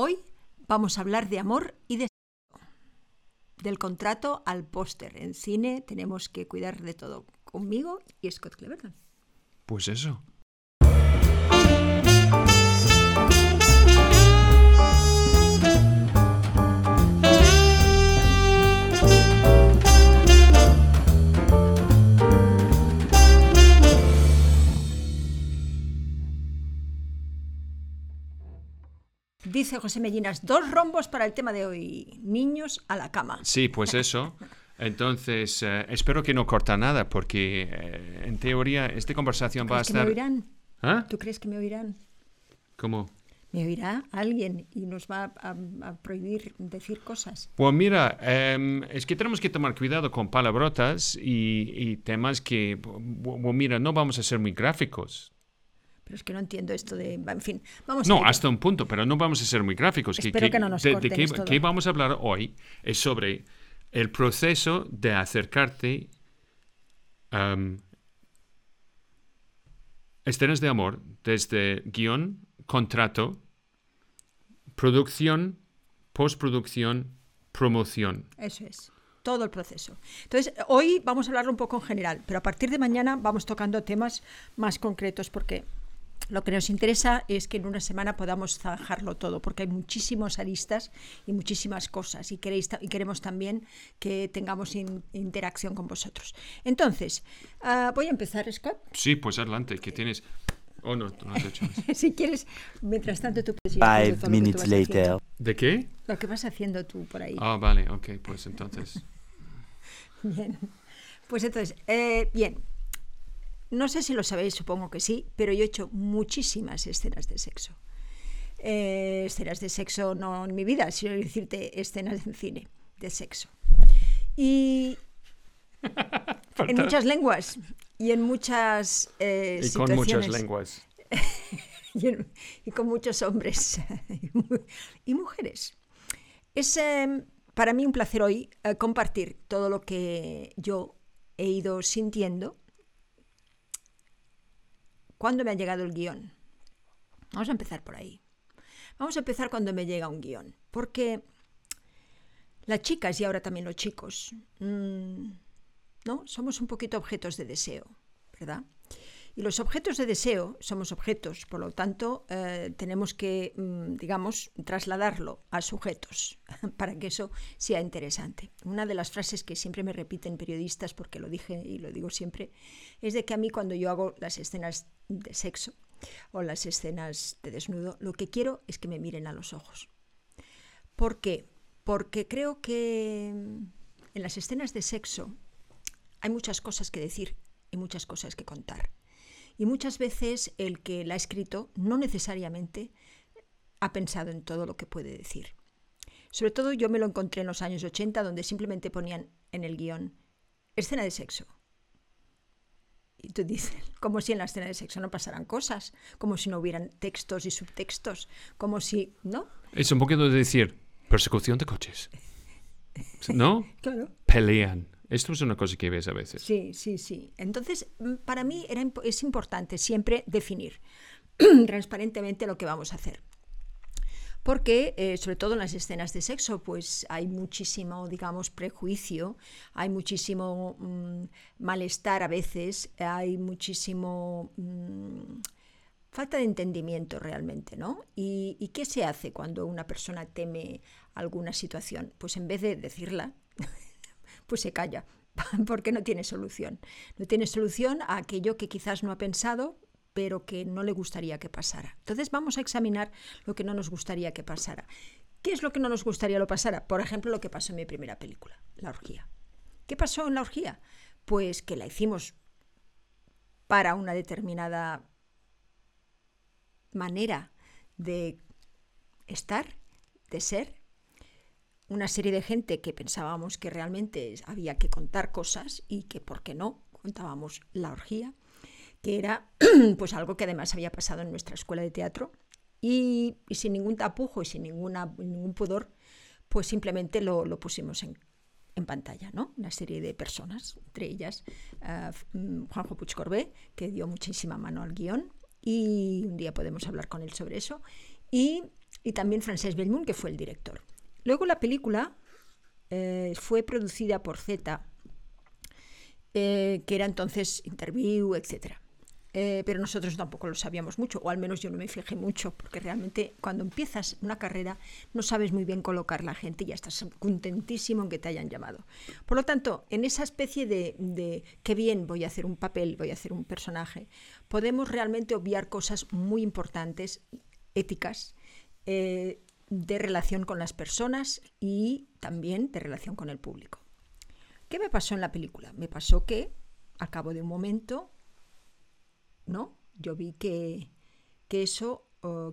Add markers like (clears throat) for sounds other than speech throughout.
Hoy vamos a hablar de amor y de del contrato al póster. En cine tenemos que cuidar de todo. Conmigo y Scott Cleverton. Pues eso. Dice José Mellinas, dos rombos para el tema de hoy, niños a la cama. Sí, pues (laughs) eso. Entonces, eh, espero que no corta nada, porque eh, en teoría esta conversación va a ¿Crees que me estar... oirán? ¿Ah? ¿Tú crees que me oirán? ¿Cómo? Me oirá alguien y nos va a, a prohibir decir cosas. Pues mira, em, es que tenemos que tomar cuidado con palabrotas y, y temas que, bu- mira, no vamos a ser muy gráficos. Pero es que no entiendo esto de... En fin, vamos No, hasta un punto, pero no vamos a ser muy gráficos. Espero que no nos de, de qué, esto. qué vamos a hablar hoy es sobre el proceso de acercarte a escenas de amor desde guion, contrato, producción, postproducción, promoción. Eso es. Todo el proceso. Entonces, hoy vamos a hablar un poco en general, pero a partir de mañana vamos tocando temas más concretos porque lo que nos interesa es que en una semana podamos zanjarlo todo, porque hay muchísimos aristas y muchísimas cosas y, queréis, y queremos también que tengamos in- interacción con vosotros. Entonces, ah, voy a empezar, Scott. Sí, pues adelante, que tienes... Oh, no, no has hecho eso. (laughs) si quieres, mientras tanto tú puedes ir Five todo lo que tú minutes vas later. haciendo. ¿De qué? Lo que vas haciendo tú por ahí. Ah, vale, ok, pues entonces... (laughs) Bien. Pues entonces, eh, bien. No sé si lo sabéis, supongo que sí, pero yo he hecho muchísimas escenas de sexo. Eh, escenas de sexo no en mi vida, sino decirte escenas en cine de sexo. Y (laughs) en muchas lenguas y en muchas eh, Y con muchas situaciones. lenguas. (laughs) y, en- y con muchos hombres y (laughs) mu- y mujeres. Es eh, para mí un placer hoy eh, compartir todo lo que yo he ido sintiendo cuando me ha llegado el guion. Vamos a empezar por ahí. Vamos a empezar cuando me llega un guion, porque las chicas y ahora también los chicos, mm, ¿no? Somos un poquito objetos de deseo, ¿verdad? Y los objetos de deseo somos objetos, por lo tanto, eh, tenemos que, mm, digamos, trasladarlo a sujetos (laughs) para que eso sea interesante. Una de las frases que siempre me repiten periodistas, porque lo dije y lo digo siempre, es de que a mí cuando yo hago las escenas de sexo o las escenas de desnudo, lo que quiero es que me miren a los ojos. ¿Por qué? Porque creo que en las escenas de sexo hay muchas cosas que decir y muchas cosas que contar. Y muchas veces el que la ha escrito no necesariamente ha pensado en todo lo que puede decir. Sobre todo yo me lo encontré en los años 80 donde simplemente ponían en el guion escena de sexo. Y tú dices, (laughs) como si en la escena de sexo no pasaran cosas, como si no hubieran textos y subtextos, como si, ¿no? Es un poquito de decir persecución de coches. ¿No? (laughs) Claro. Pelean. Esto es una cosa que ves a veces. Sí, sí, sí. Entonces, mm, para mí era, es importante siempre definir (clears throat) transparentemente lo que vamos a hacer. Porque, eh, sobre todo en las escenas de sexo, pues hay muchísimo, digamos, prejuicio, hay muchísimo mm, malestar a veces, hay muchísimo mm, falta de entendimiento realmente, ¿no? ¿Y, ¿Y qué se hace cuando una persona teme alguna situación? Pues en vez de decirla, (laughs) pues se calla, (laughs) porque no tiene solución. No tiene solución a aquello que quizás no ha pensado, pero que no le gustaría que pasara. Entonces vamos a examinar lo que no nos gustaría que pasara. ¿Qué es lo que no nos gustaría lo pasara? Por ejemplo, lo que pasó en mi primera película, La orgía. ¿Qué pasó en la orgía? Pues que la hicimos para una determinada manera de estar, de ser, una serie de gente que pensábamos que realmente había que contar cosas y que, ¿por qué no? Contábamos la orgía, que era (clears throat) pues algo que además había pasado en nuestra escuela de teatro y, sin ningún tapujo y sin ninguna, ningún pudor, pues simplemente lo, lo pusimos en, en, pantalla, ¿no? Una serie de personas, entre ellas uh, Juanjo Puig Corbé, que dio muchísima mano al guion y un día podemos hablar con él sobre eso. Y y también Frances Belmont, que fue el director. Luego la película eh, fue producida por Z, eh, que era entonces Interview, etc. Eh, pero nosotros tampoco lo sabíamos mucho, o al menos yo no me fijé mucho, porque realmente cuando empiezas una carrera no sabes muy bien colocar la gente y ya estás contentísimo en que te hayan llamado. Por lo tanto, en esa especie de, de qué bien voy a hacer un papel, voy a hacer un personaje, podemos realmente obviar cosas muy importantes, éticas, de relación con las personas y también de relación con el público. ¿Qué me pasó en la película? Me pasó que, a cabo de un momento, ¿no? Yo vi que, que eso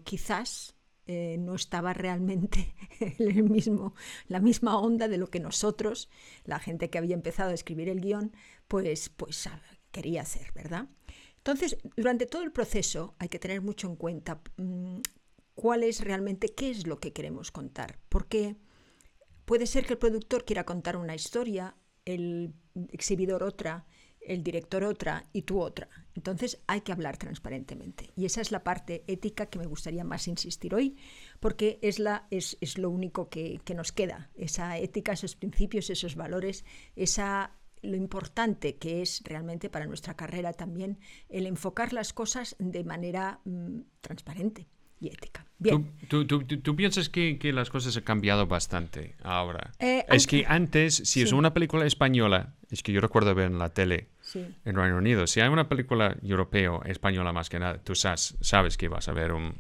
quizás eh, no estaba realmente (laughs) en el mismo, la misma onda de lo que nosotros, la gente que había empezado a escribir el guion, pues, pues quería hacer, ¿verdad? Entonces, durante todo el proceso hay que tener mucho en cuenta mm, cuál es realmente, qué es lo que queremos contar. Porque puede ser que el productor quiera contar una historia, el exhibidor otra, el director otra y tú otra. Entonces hay que hablar transparentemente. Y esa es la parte ética que me gustaría más insistir hoy, porque es, la, es, es lo único que, que, nos queda. Esa ética, esos principios, esos valores, esa lo importante que es realmente para nuestra carrera también el enfocar las cosas de manera mm, transparente y ética. Bien. ¿Tú, tú, tú, piensas que, que, las cosas han cambiado bastante ahora? Eh, es que antes, si es una película española, es que yo recuerdo ver en la tele en Reino Unido, si hay una película europea española más que nada, tú sabes, sabes que vas a ver un,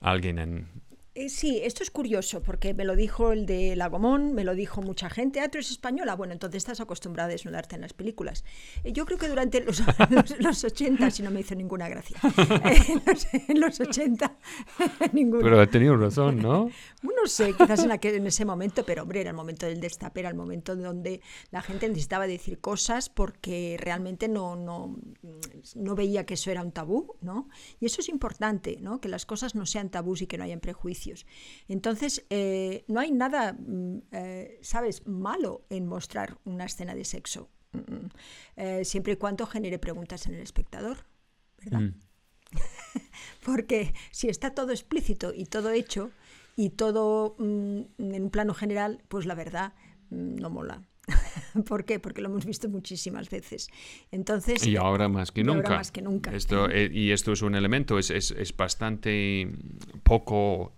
alguien en, eh, sí, esto es curioso porque me lo dijo el de Lagomón, me lo dijo mucha gente. Ah, tú eres española. Bueno, entonces estás acostumbrada a desnudarte en las películas. Eh, yo creo que durante los, (laughs) los, 80, si no me hizo ninguna gracia, (laughs) en, los, 80, (laughs) ninguna. Pero ha tenido razón, ¿no? No sé, quizás en, en ese momento, pero hombre, era el momento del destape, era el momento donde la gente necesitaba decir cosas porque realmente no, no, no veía que eso era un tabú, ¿no? Y eso es importante, ¿no? Que las cosas no sean tabús y que no hayan prejuicios entonces, eh, no hay nada, mm, eh, ¿sabes?, malo en mostrar una escena de sexo, mm, mm. Eh, siempre y cuando genere preguntas en el espectador, ¿verdad? (laughs) Porque si está todo explícito y todo hecho y todo en un plano general, pues la verdad no mola. (laughs) ¿Por qué? Porque lo hemos visto muchísimas veces. Entonces, y ahora más que nunca. Más que nunca. Esto, y esto es un elemento, es, es, es bastante poco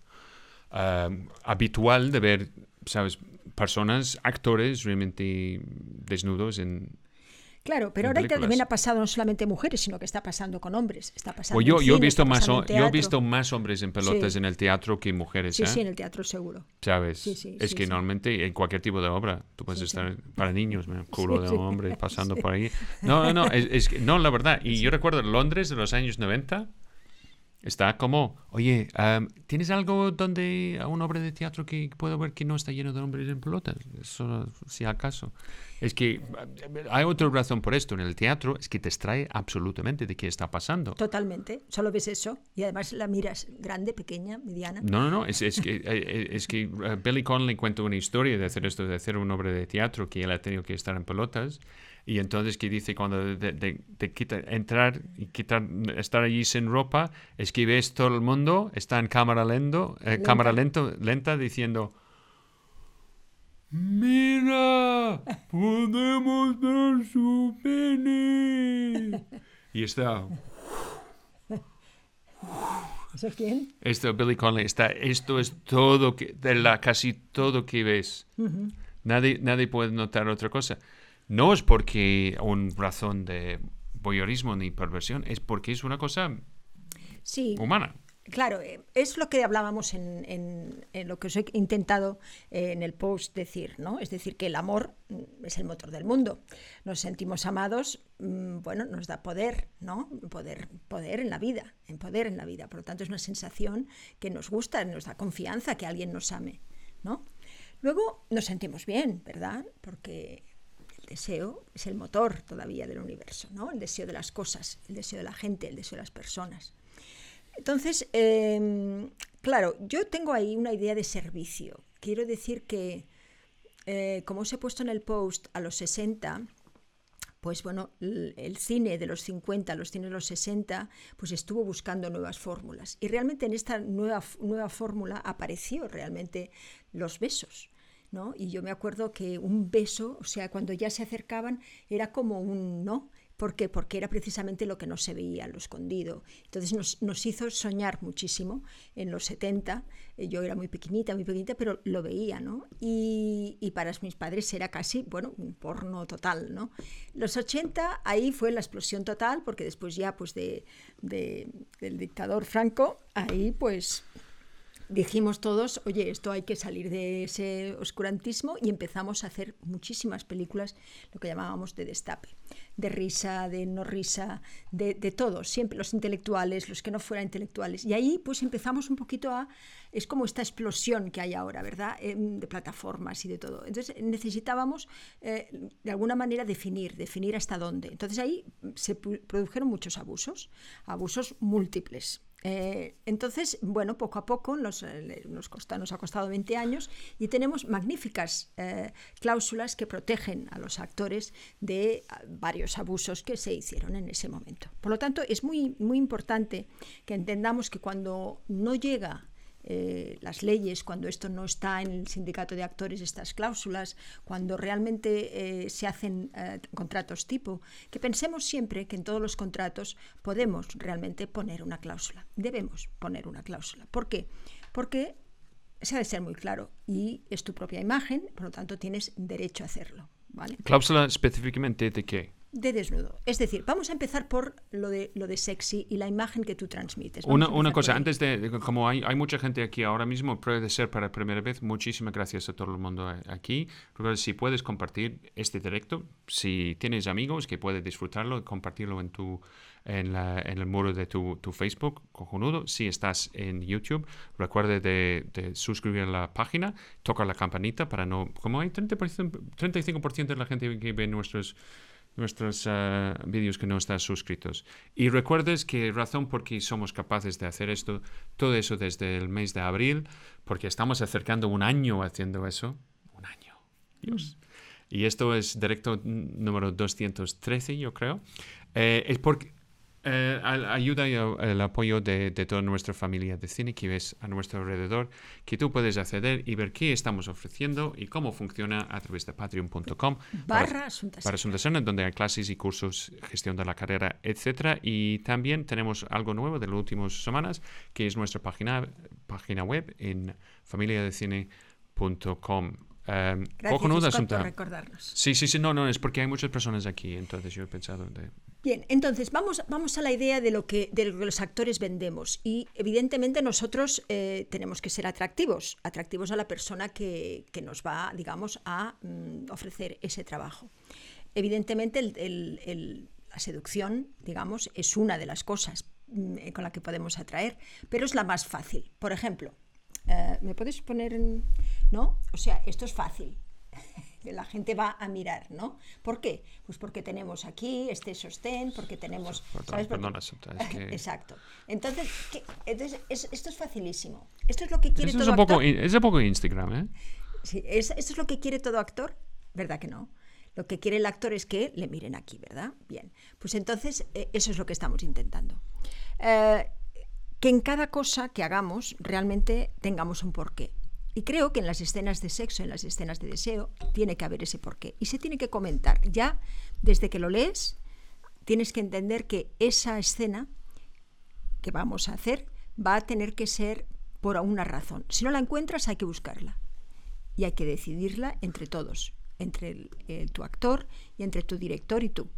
Em, habitual de ver, ¿sabes? Personas, actores realmente desnudos en, Claro, pero ahora también ha pasado no solamente mujeres, sino que está pasando con hombres. Está pasando pues yo, yo, he visto más, yo he visto más hombres en pelotas en el teatro que mujeres. Sí, ¿eh? sí, en el teatro seguro. ¿Sabes? es que normalmente en cualquier tipo de obra, tú puedes estar para niños, un (laughs) culo de hombre (laughs) pasando por ahí. No, no, no, es, es, no, la verdad. Y yo recuerdo Londres de los años 90 Está como, oye, ¿tienes algo donde, a una obra de teatro que puedo ver que no está lleno de hombres en pelotas? Eso, si acaso. Es que hay otra razón por esto. En el teatro es que te extrae absolutamente de qué está pasando. Totalmente. Solo ves eso y además la miras grande, pequeña, mediana. No, no, no. Es, es que, eh, eh, es que uh, Billy Connolly cuenta una historia de hacer esto, de hacer una obra de teatro que él ha tenido que estar en pelotas y entonces que dice cuando te, quita entrar y quitar estar allí sin ropa, es que ves todo el mundo, está en cámara lento, eh, cámara lento, lenta diciendo Mira, podemos ver su pene. Y está. ¿Eso quién? Esto, Billy Connolly, está, esto es todo, que, de la, casi todo que ves. nadie, nadie puede notar otra cosa no es porque una razón de voyeurismo ni perversión, es porque es una cosa humana. Claro, eh, es lo que hablábamos en, lo que os he intentado eh, en el post decir, ¿no? Es decir, que el amor mm, es el motor del mundo. Nos sentimos amados, mm, bueno, nos da poder, ¿no? Poder, poder en la vida, en poder en la vida. Por lo tanto, es una sensación que nos gusta, nos da confianza que alguien nos ame, ¿no? Luego nos sentimos bien, ¿verdad? Porque deseo es el motor todavía del universo, ¿no? El deseo de las cosas, el deseo de la gente, el deseo de las personas. Entonces, em, claro, yo tengo ahí una idea de servicio. Quiero decir que, eh, como os he puesto en el post, a los 60, pues bueno, el cine de los 50, los cines de los 60, pues estuvo buscando nuevas fórmulas. Y realmente en esta nueva, nueva fórmula apareció realmente los besos. Y yo me acuerdo que un beso, o sea, cuando ya se acercaban, era como un no, ¿Por qué? Porque era precisamente lo que no se veía, lo escondido. Entonces nos, nos, hizo soñar muchísimo en los 70. Eh, yo era muy pequeñita, muy pequeñita, pero lo veía, ¿no? Y, para mis padres era casi, bueno, un porno total, ¿no? Los 80, ahí fue la explosión total, porque después ya, pues, de del dictador Franco, ahí, pues, dijimos todos, oye, esto hay que salir de ese oscurantismo y empezamos a hacer muchísimas películas, lo que llamábamos de destape, de risa, de no risa, de, de todos, siempre los intelectuales, los que no fueran intelectuales. Y ahí pues empezamos un poquito a, es como esta explosión que hay ahora, ¿verdad? Em, de plataformas y de todo. Entonces necesitábamos eh, de alguna manera definir, definir hasta dónde. Entonces ahí se produjeron muchos abusos, abusos múltiples. Eh, entonces, bueno, poco a poco nos, eh, nos, nos, ha costado 20 años y tenemos magníficas eh, cláusulas que protegen a los actores de varios abusos que se hicieron en ese momento. Por lo tanto, es muy, muy importante que entendamos que cuando no llega eh, las leyes, cuando esto no está en el sindicato de actores, estas cláusulas, cuando realmente eh, se hacen eh, contratos tipo, que pensemos siempre que en todos los contratos podemos realmente poner una cláusula. Debemos poner una cláusula. ¿Por qué? Porque se ha de ser muy claro y es tu propia imagen, por lo tanto tienes derecho a hacerlo. ¿Cláusula específicamente de qué? De desnudo. Es decir, vamos a empezar por lo de, lo de sexy y la imagen que tú transmites. una, una cosa, antes de, como hay, hay, mucha gente aquí ahora mismo, puede ser para primera vez, muchísimas gracias a todo el mundo aquí. si puedes compartir este directo, si tienes amigos que puedes disfrutarlo, compartirlo en tu en, la, en el muro de tu, tu, Facebook, cojonudo. Si estás en YouTube, recuerde de, de, suscribir a la página, toca la campanita para no... Como hay 30%, 35% de la gente que ve nuestros nuestros uh, vídeos que no están suscritos. Y recuerdes que razón por qué somos capaces de hacer esto, todo eso desde el mes de abril, porque estamos acercando un año haciendo eso. Un año. Dios. Y esto es directo número 213, yo creo. Eh, es porque eh, ayuda y el apoyo de, toda nuestra familia de cine que ves a nuestro alrededor, que tú puedes acceder y ver qué estamos ofreciendo y cómo funciona a través de patreon.com barra para Asuntasana, donde hay clases y cursos, gestión de la carrera, etcétera. Y también tenemos algo nuevo de las últimas semanas, que es nuestra página, página web en familiadecine.com. Um, Gracias, por recordarnos. Sí, sí, sí, no, no, es porque hay muchas personas aquí, entonces yo he pensado de Bien, entonces vamos, vamos a la idea de lo, que, de los actores vendemos. Y evidentemente nosotros eh, tenemos que ser atractivos, atractivos a la persona que, nos va, digamos, a mm, ofrecer ese trabajo. Evidentemente la seducción, digamos, es una de las cosas mm, con la que podemos atraer, pero es la más fácil. Por ejemplo, eh, ¿me puedes poner en... ¿No? O sea, esto es fácil la gente va a mirar, ¿no? ¿Por qué? Pues porque tenemos aquí este sostén, porque tenemos... ¿sabes? (laughs) Exacto. Entonces, esto es facilísimo. Esto es lo que quiere todo es un Poco, es un poco Instagram, ¿eh? Sí, esto es lo que quiere todo actor, ¿verdad que no? Lo que quiere el actor es que le miren aquí, ¿verdad? Bien, pues entonces eh, eso es lo que estamos intentando. Eh, que en cada cosa que hagamos realmente tengamos un porqué. Y creo que en las escenas de sexo, en las escenas de deseo, tiene que haber ese porqué. Y se tiene que comentar. Ya desde que lo lees, tienes que entender que esa escena que vamos a hacer va a tener que ser por una razón. Si no la encuentras, hay que buscarla. Y hay que decidirla entre todos, entre tu actor y entre tu director y tú.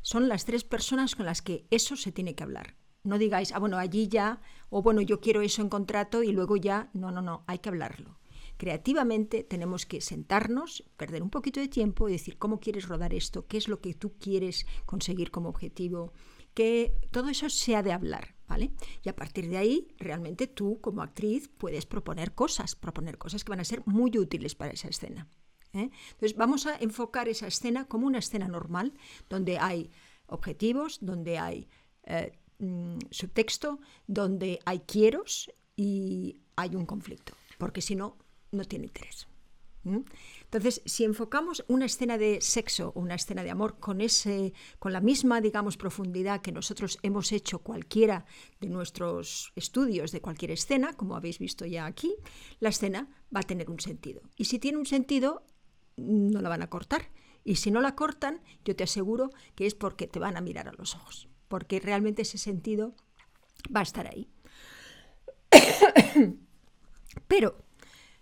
Son las tres personas con las que eso se tiene que hablar. No digáis, ah, bueno, allí ya, o bueno, yo quiero eso en contrato y luego ya. No, no, no, hay que hablarlo. Creativamente tenemos que sentarnos, perder un poquito de tiempo y decir cómo quieres rodar esto, qué es lo que tú quieres conseguir como objetivo, que todo eso se ha de hablar, ¿vale? Y a partir de ahí, realmente tú como actriz puedes proponer cosas, proponer cosas que van a ser muy útiles para esa escena. ¿eh? Entonces vamos a enfocar esa escena como una escena normal, donde hay objetivos, donde hay eh, Mm, subtexto donde hay quieros y hay un conflicto, porque si no, no tiene interés. Entonces, si enfocamos una escena de sexo o una escena de amor con, ese, con la misma, digamos, profundidad que nosotros hemos hecho cualquiera de nuestros estudios de cualquier escena, como habéis visto ya aquí, la escena va a tener un sentido. Y si tiene un sentido, no la van a cortar. Y si no la cortan, yo te aseguro que es porque te van a mirar a los ojos, porque realmente ese sentido va a estar ahí. (coughs) Pero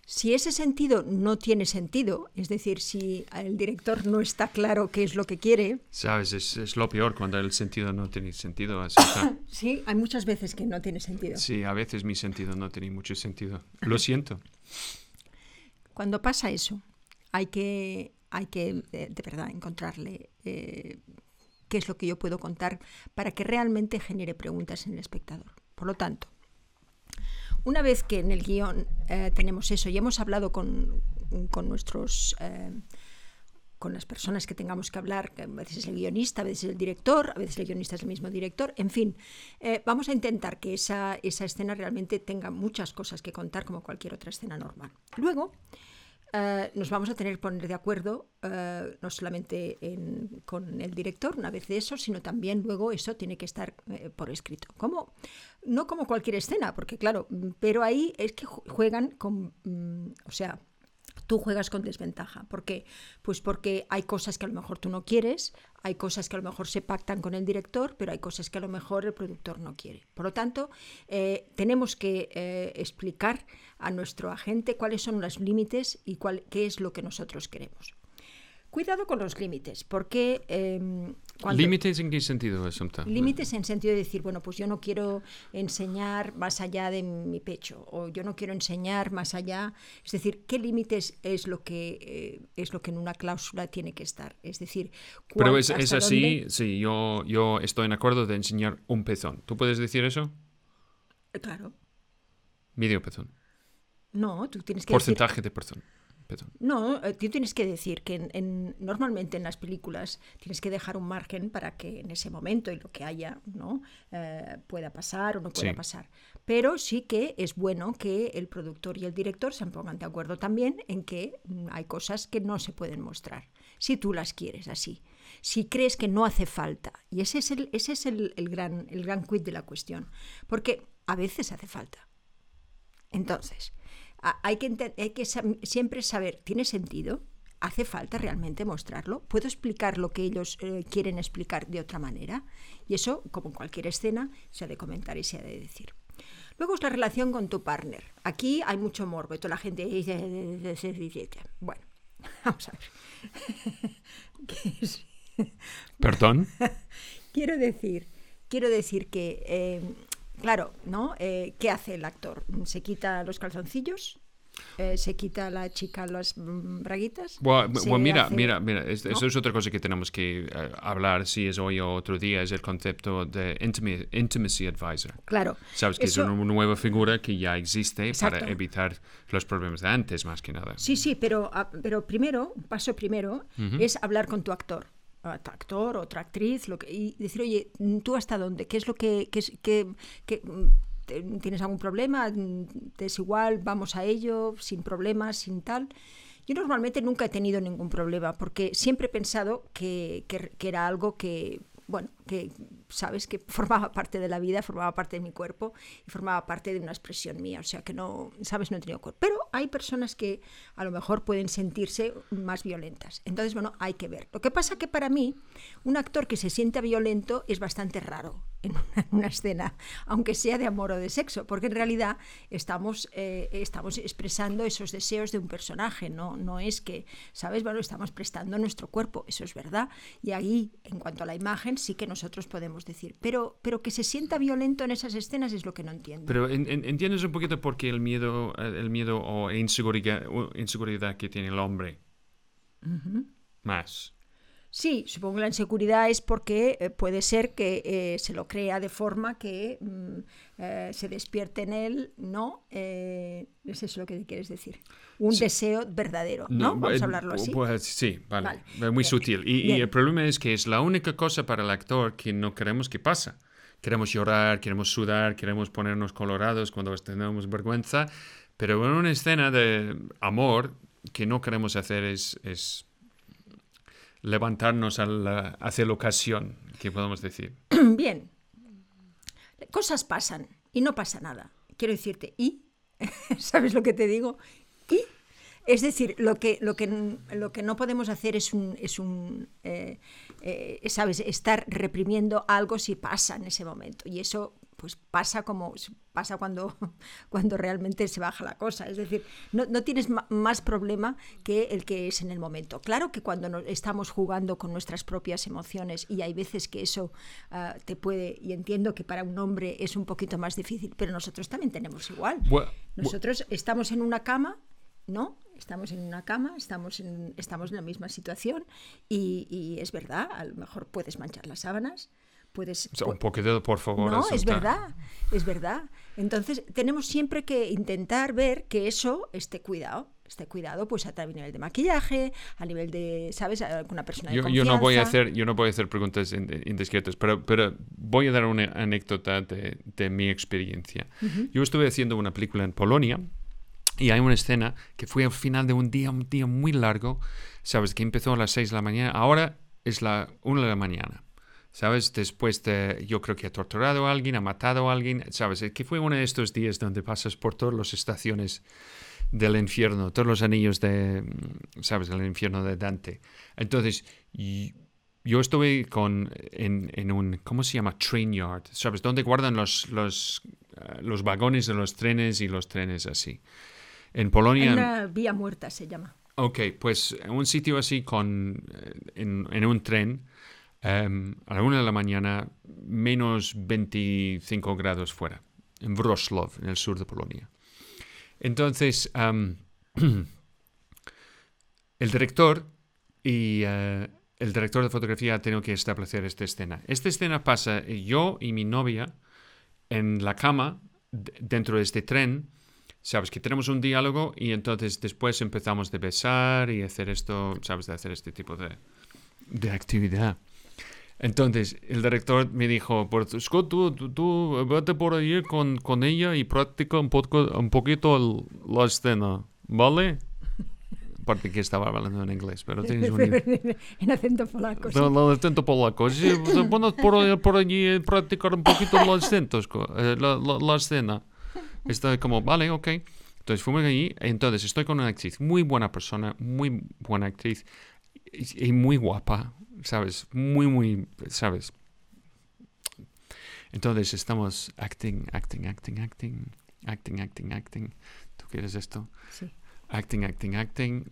si ese sentido no tiene sentido, es decir, si el director no está claro qué es lo que quiere... Sabes, es, lo peor cuando el sentido no tiene sentido. (coughs) sí, hay muchas veces que no tiene sentido. Sí, a veces mi sentido no tiene mucho sentido. Lo siento. Cuando pasa eso, hay que, hay que de, verdad encontrarle eh, qué es lo que yo puedo contar para que realmente genere preguntas en el espectador. Por lo tanto, una vez que en el guion eh, tenemos eso y hemos hablado con, nuestros... Eh, con las personas que tengamos que hablar, a veces es el guionista, a veces es el director, a veces el guionista es el mismo director, en fin, eh, vamos a intentar que esa, esa escena realmente tenga muchas cosas que contar como cualquier otra escena normal. Luego, eh, nos vamos a tener que poner de acuerdo eh, no solamente con el director una vez de eso, sino también luego eso tiene que estar eh, por escrito. Como, no como cualquier escena, porque claro, pero ahí es que juegan con, mm, o sea, tú juegas con desventaja. ¿Por qué? Pues porque hay cosas que a lo mejor tú no quieres, hay cosas que a lo mejor se pactan con el director, pero hay cosas que a lo mejor el productor no quiere. Por lo tanto, eh, tenemos que eh, explicar a nuestro agente cuáles son los límites y cuál, qué es lo que nosotros queremos. Cuidado con los límites, porque... Em, ¿Límites en qué sentido, Asunta? Límites en sentido de decir, bueno, pues yo no quiero enseñar más allá de mi pecho, o yo no quiero enseñar más allá... Es decir, ¿qué límites es lo que, eh, es lo que en una cláusula tiene que estar? Es decir... Pero es, es así, sí, yo, yo estoy en acuerdo de enseñar un pezón. ¿Tú puedes decir eso? Claro. Medio pezón. No, tú tienes que Porcentaje de pezón. No, eh, tú tienes que decir que en, normalmente en las películas tienes que dejar un margen para que en ese momento y lo que haya no eh, pueda pasar o no pueda pasar. Pero sí que es bueno que el productor y el director se pongan de acuerdo también en que mm, hay cosas que no se pueden mostrar, si tú las quieres así. Si crees que no hace falta. Y ese es el, ese es el, gran, el gran quid de la cuestión. Porque a veces hace falta. Entonces, hay que, hay que siempre saber, ¿tiene sentido? ¿Hace falta realmente mostrarlo? ¿Puedo explicar lo que ellos eh, quieren explicar de otra manera? Y eso, como en cualquier escena, se ha de comentar y se ha de decir. Luego es la relación con tu partner. Aquí hay mucho morbo. Toda la gente dice, bueno, (laughs) vamos a ver. ¿Perdón? (laughs) quiero decir, quiero decir que eh, Claro, ¿no? Eh, ¿Qué hace el actor? ¿Se quita los calzoncillos? Eh, se quita la chica las braguitas. Bueno, mira, mira, mira, eso es otra cosa que tenemos que eh, hablar, si es hoy o otro día, es el concepto de intimacy, advisor. Claro. Sabes que es una nueva figura que ya existe para evitar los problemas de antes, más que nada. Sí, sí, pero, ah, pero primero, paso primero, es hablar con tu actor actor, otra actriz, lo que, y decir, oye, ¿tú hasta dónde? ¿Qué es lo que, tienes algún problema? ¿Te es igual? ¿Vamos a ello? ¿Sin problemas? ¿Sin tal? Yo normalmente nunca he tenido ningún problema porque siempre he pensado que, que era algo que, bueno, que sabes que formaba parte de la vida, formaba parte de mi cuerpo y formaba parte de una expresión mía, o sea que no, sabes, no he tenido cuerpo. Pero hay personas que a lo mejor pueden sentirse más violentas. Entonces, bueno, hay que ver. Lo que pasa que para mí, un actor que se sienta violento es bastante raro en una, escena, aunque sea de amor o de sexo, porque en realidad estamos, eh, estamos expresando esos deseos de un personaje, no, no es que, ¿sabes? Bueno, estamos prestando nuestro cuerpo, eso es verdad. Y ahí, en cuanto a la imagen, sí que nosotros podemos decir. Pero, pero que se sienta violento en esas escenas es lo que no entiendo. Pero entiendes un poquito por qué el miedo, el miedo o inseguridad, inseguridad que tiene el hombre. Más. Sí, supongo que la inseguridad es porque eh, puede ser que eh, se lo crea de forma que mm, se despierte en él, ¿no? es eso lo que quieres decir. Un deseo verdadero, ¿no? Vamos a hablarlo así. Pues sí, vale. Muy sutil. Y, el problema es que es la única cosa para el actor que no queremos que pasa. Queremos llorar, queremos sudar, queremos ponernos colorados cuando tenemos vergüenza, pero en una escena de amor que no queremos hacer es, es levantarnos a hacia la ocasión, que podemos decir. (clears throat) Bien, cosas pasan y no pasa nada. Quiero decirte, ¿y? (laughs) ¿Sabes lo que te digo? ¿Y? Es decir, lo que, lo que, lo que no podemos hacer es un, es un eh, eh, ¿sabes? Estar reprimiendo algo si pasa en ese momento. Y eso pues pasa como pasa cuando, (laughs) cuando realmente se baja la cosa. Es decir, no, no tienes más problema que el que es en el momento. Claro que cuando estamos jugando con nuestras propias emociones y hay veces que eso uh, te puede, y entiendo que para un hombre es un poquito más difícil, pero nosotros también tenemos igual. Bueno, nosotros estamos en una cama, ¿no? Estamos en una cama, estamos en, estamos en la misma situación y, y es verdad, a lo mejor puedes manchar las sábanas, puedes... un poquito, por favor. No, es verdad, es verdad. Entonces, tenemos siempre que intentar ver que eso esté cuidado. Esté cuidado, pues a nivel de maquillaje, a nivel de, ¿sabes? Alguna persona de yo, yo no voy a hacer Yo no voy a hacer preguntas indiscretas, pero, pero voy a dar una anécdota de, de mi experiencia. Uh -huh. Yo estuve haciendo una película en Polonia y hay una escena que fue al final de un día, un día muy largo, ¿sabes? Que empezó a las 6 de la mañana, ahora es la 1 de la mañana. ¿Sabes? Después de, yo creo que ha torturado a alguien, ha matado a alguien, ¿sabes? Que fue uno de estos días donde pasas por todas las estaciones del infierno, todos los anillos de, ¿sabes? Del infierno de Dante. Entonces, yo estuve con, en, en un, ¿cómo se llama? Train yard, ¿sabes? Donde guardan los, los, uh, los vagones de los trenes y los trenes así. En Polonia... Una vía muerta se llama. Ok, pues un sitio así con, en, en un tren, Um, a la una de la mañana, menos 25 grados fuera, en Wrocław, en el sur de Polonia. Entonces, um, (clears throat) el director y uh, el director de fotografía ha tenido que establecer esta escena. Esta escena pasa yo y mi novia en la cama dentro de este tren. Sabes que tenemos un diálogo y entonces después empezamos de besar y hacer esto, sabes, de hacer este tipo de, de actividad. Entonces, el director me dijo, pues, Scott, tú, tú, tú vete por ahí con, con, ella y practica un, poco, un poquito el, la escena, ¿vale? (laughs) Aparte que estaba hablando en inglés, pero tienes (laughs) un... en acento polaco. Sí. No, en acento polaco. Sí, (laughs) pones por, por allí a practicar un poquito los acentos, la, la, la, escena. Está como, vale, ok. Entonces fuimos allí. Entonces estoy con una actriz, muy buena persona, muy buena actriz y, y muy guapa ¿sabes? Muy, muy, ¿sabes? Entonces estamos acting, acting, acting, acting, acting, acting, acting. ¿Tú quieres esto? Sí. Acting, acting, acting.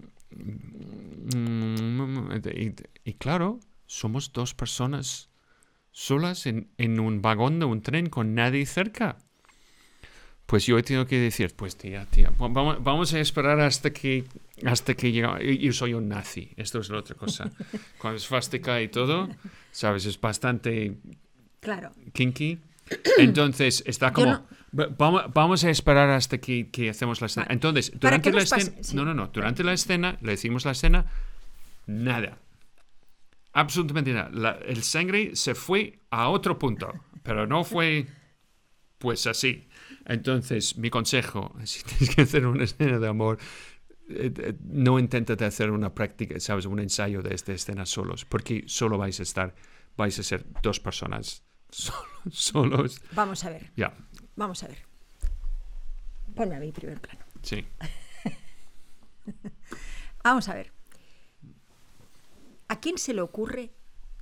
Y, y claro, somos dos personas solas en, en, un vagón de un tren con nadie cerca. Pues yo he tenido que decir, pues tía, tía, vamos, vamos a esperar hasta que hasta que llega. Yo soy un nazi, esto es la otra cosa. (laughs) Cuando es fástica y todo, ¿sabes? Es bastante. Claro. Kinky. Entonces está como. No... Vamos, vamos, a esperar hasta que, que hacemos la escena. Vale. Entonces, durante la escena. Sí. No, no, no. Durante la escena, le decimos la escena, nada. Absolutamente nada. La, el sangre se fue a otro punto, pero no fue pues así. Entonces, mi consejo, (laughs) si tienes que hacer una escena de amor, no intentate hacer una práctica, ¿sabes? Un ensayo de esta escena solos, porque solo vais a estar, vais a ser dos personas (laughs) solos. Vamos a ver. Ya. Yeah. Vamos a ver. Ponme a mi primer plano. Sí. (laughs) Vamos a ver. ¿A quién se le ocurre,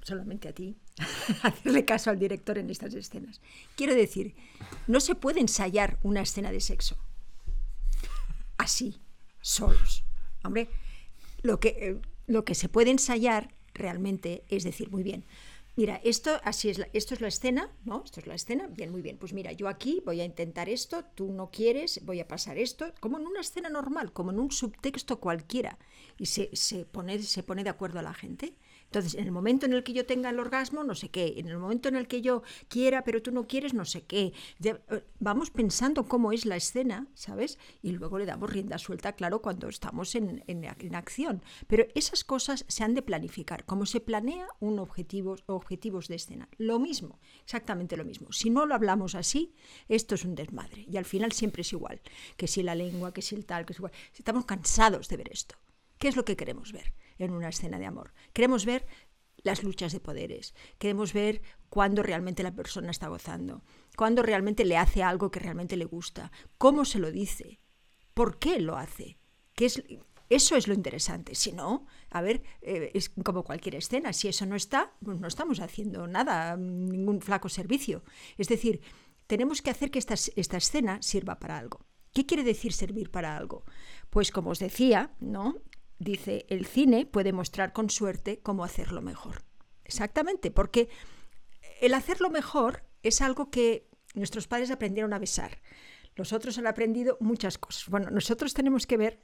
solamente a ti, (laughs) hacerle caso al director en estas escenas? Quiero decir, no se puede ensayar una escena de sexo así solos. Hombre, lo que, eh, lo que se puede ensayar realmente es decir, muy bien, mira, esto, así es la, esto es la escena, ¿no? Esto es la escena, bien, muy bien. Pues mira, yo aquí voy a intentar esto, tú no quieres, voy a pasar esto, como en una escena normal, como en un subtexto cualquiera. Y se, se, pone, se pone de acuerdo a la gente. Entonces, en el momento en el que yo tenga el orgasmo, no sé qué. En el momento en el que yo quiera, pero tú no quieres, no sé qué. Eh, vamos pensando cómo es la escena, ¿sabes? Y luego le damos rienda suelta, claro, cuando estamos en, en, acción. Pero esas cosas se han de planificar, como se planea un objetivo, objetivos de escena. Lo mismo, exactamente lo mismo. Si no lo hablamos así, esto es un desmadre. Y al final siempre es igual. Que si la lengua, que si el tal, que si igual. Estamos cansados de ver esto. ¿Qué es lo que queremos ver en una escena de amor? Queremos ver las luchas de poderes, queremos ver cuándo realmente la persona está gozando, cuándo realmente le hace algo que realmente le gusta, cómo se lo dice, por qué lo hace, ¿Qué es, eso es lo interesante. Si no, a ver, eh, es como cualquier escena. Si eso no está, pues no estamos haciendo nada, ningún flaco servicio. Es decir, tenemos que hacer que esta, esta escena sirva para algo. ¿Qué quiere decir servir para algo? Pues como os decía, ¿no? Dice, el cine puede mostrar con suerte cómo hacerlo mejor. Exactamente, porque el hacerlo mejor es algo que nuestros padres aprendieron a besar. Los otros han aprendido muchas cosas. Bueno, nosotros tenemos que ver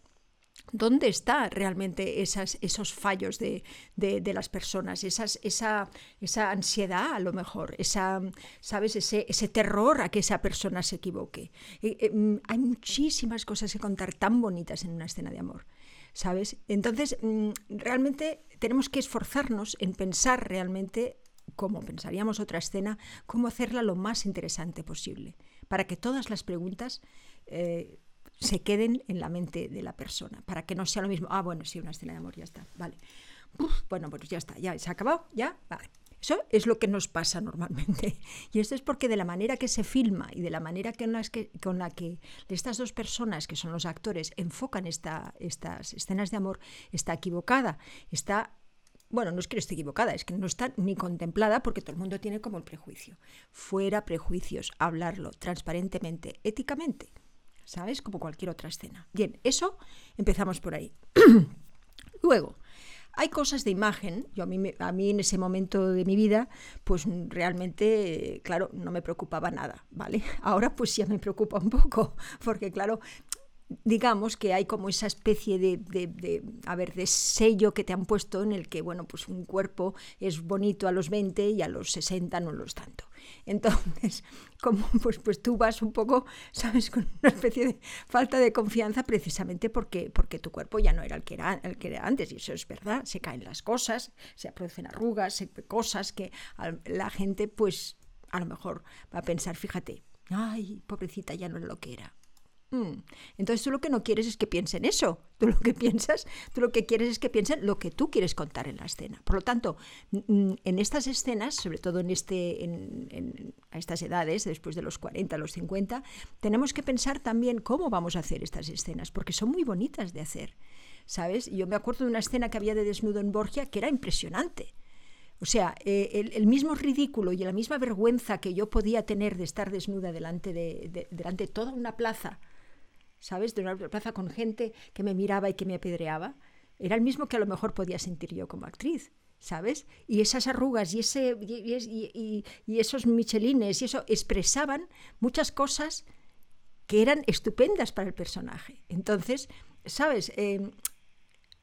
dónde están realmente esas, esos fallos de, las personas, esas, esa, esa, ansiedad a lo mejor, esa, ¿sabes? Ese, ese terror a que esa persona se equivoque. Eh, mm, hay muchísimas cosas que contar tan bonitas en una escena de amor. ¿Sabes? Entonces, mm, realmente tenemos que esforzarnos en pensar realmente, como pensaríamos otra escena, cómo hacerla lo más interesante posible, para que todas las preguntas eh, se queden en la mente de la persona, para que no sea lo mismo, ah, bueno, sí, una escena de amor, ya está, vale. bueno, pues ya está, ya se ha acabado, ya, vale. Eso es lo que nos pasa normalmente. (laughs) Y esto es porque de la manera que se filma y de la manera que, con la que estas dos personas, que son los actores, enfocan esta, estas escenas de amor, está equivocada. Está bueno, no es que esté equivocada, es que no está ni contemplada porque todo el mundo tiene como el prejuicio. Fuera prejuicios, hablarlo transparentemente, éticamente, ¿sabes? Como cualquier otra escena. Bien, eso empezamos por ahí. (clears throat) Luego, hay cosas de imagen, yo a mí, a mí en ese momento de mi vida, pues realmente, claro, no me preocupaba nada, ¿vale? (laughs) Ahora pues ya me preocupa un poco, porque claro, digamos que hay como esa especie de, de, a ver, de sello que te han puesto en el que, bueno, pues un cuerpo es bonito a los 20 y a los 60 no lo es tanto. Entonces, (laughs) como pues, pues tú vas un poco, ¿sabes?, con una especie de falta de confianza precisamente porque, porque tu cuerpo ya no era el que era, el que era antes, y eso es verdad, se caen las cosas, se producen arrugas, se, cosas que la gente, pues, a lo mejor va a pensar, fíjate, ay, pobrecita, ya no es lo que era. Mm. Entonces tú lo que no quieres es que piensen eso. Tú lo que (laughs) piensas, tú lo que quieres es que piensen lo que tú quieres contar en la escena. Por lo tanto, en estas escenas, sobre todo en este, a estas edades, después de los 40, los 50, tenemos que pensar también cómo vamos a hacer estas escenas, porque son muy bonitas de hacer. ¿Sabes? Yo me acuerdo de una escena que había de desnudo en Borgia que era impresionante. O sea, eh, el, mismo ridículo y la misma vergüenza que yo podía tener de estar desnuda delante de, delante de toda una plaza ¿sabes? De una plaza con gente que me miraba y que me apedreaba, era el mismo que a lo mejor podía sentir yo como actriz. ¿sabes? Y esas arrugas y, ese, y, esos michelines y eso expresaban muchas cosas que eran estupendas para el personaje. Entonces, ¿sabes? Eh,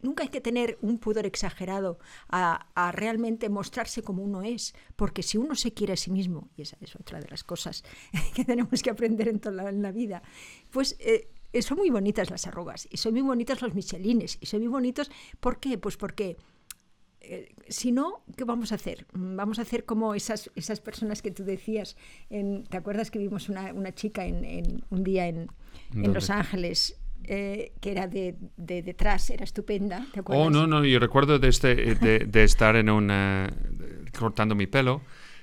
nunca hay que tener un pudor exagerado a, realmente mostrarse como uno es, porque si uno se quiere a sí mismo, y esa es otra de las cosas (laughs) que tenemos que aprender en toda la, vida, pues... Eh, son muy bonitas las arrugas y son muy bonitas los michelines y son muy bonitos. ¿Por qué? Pues porque eh, si no, ¿qué vamos a hacer? Mm, vamos a hacer como esas, esas personas que tú decías. En, ¿Te acuerdas que vimos una, una chica en, un día en, en Los Ángeles? Eh, que era de, de, detrás, era estupenda. ¿te acuerdas? Oh, no, no, yo recuerdo de, este, de, de estar en una. cortando mi pelo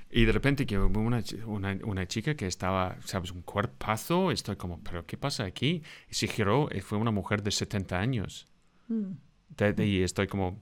y de repente que una, una, una, chica que estaba, ¿sabes? Un cuerpazo. Estoy como, ¿pero qué pasa aquí? Y se giró y fue una mujer de 70 años. Mm. y estoy como...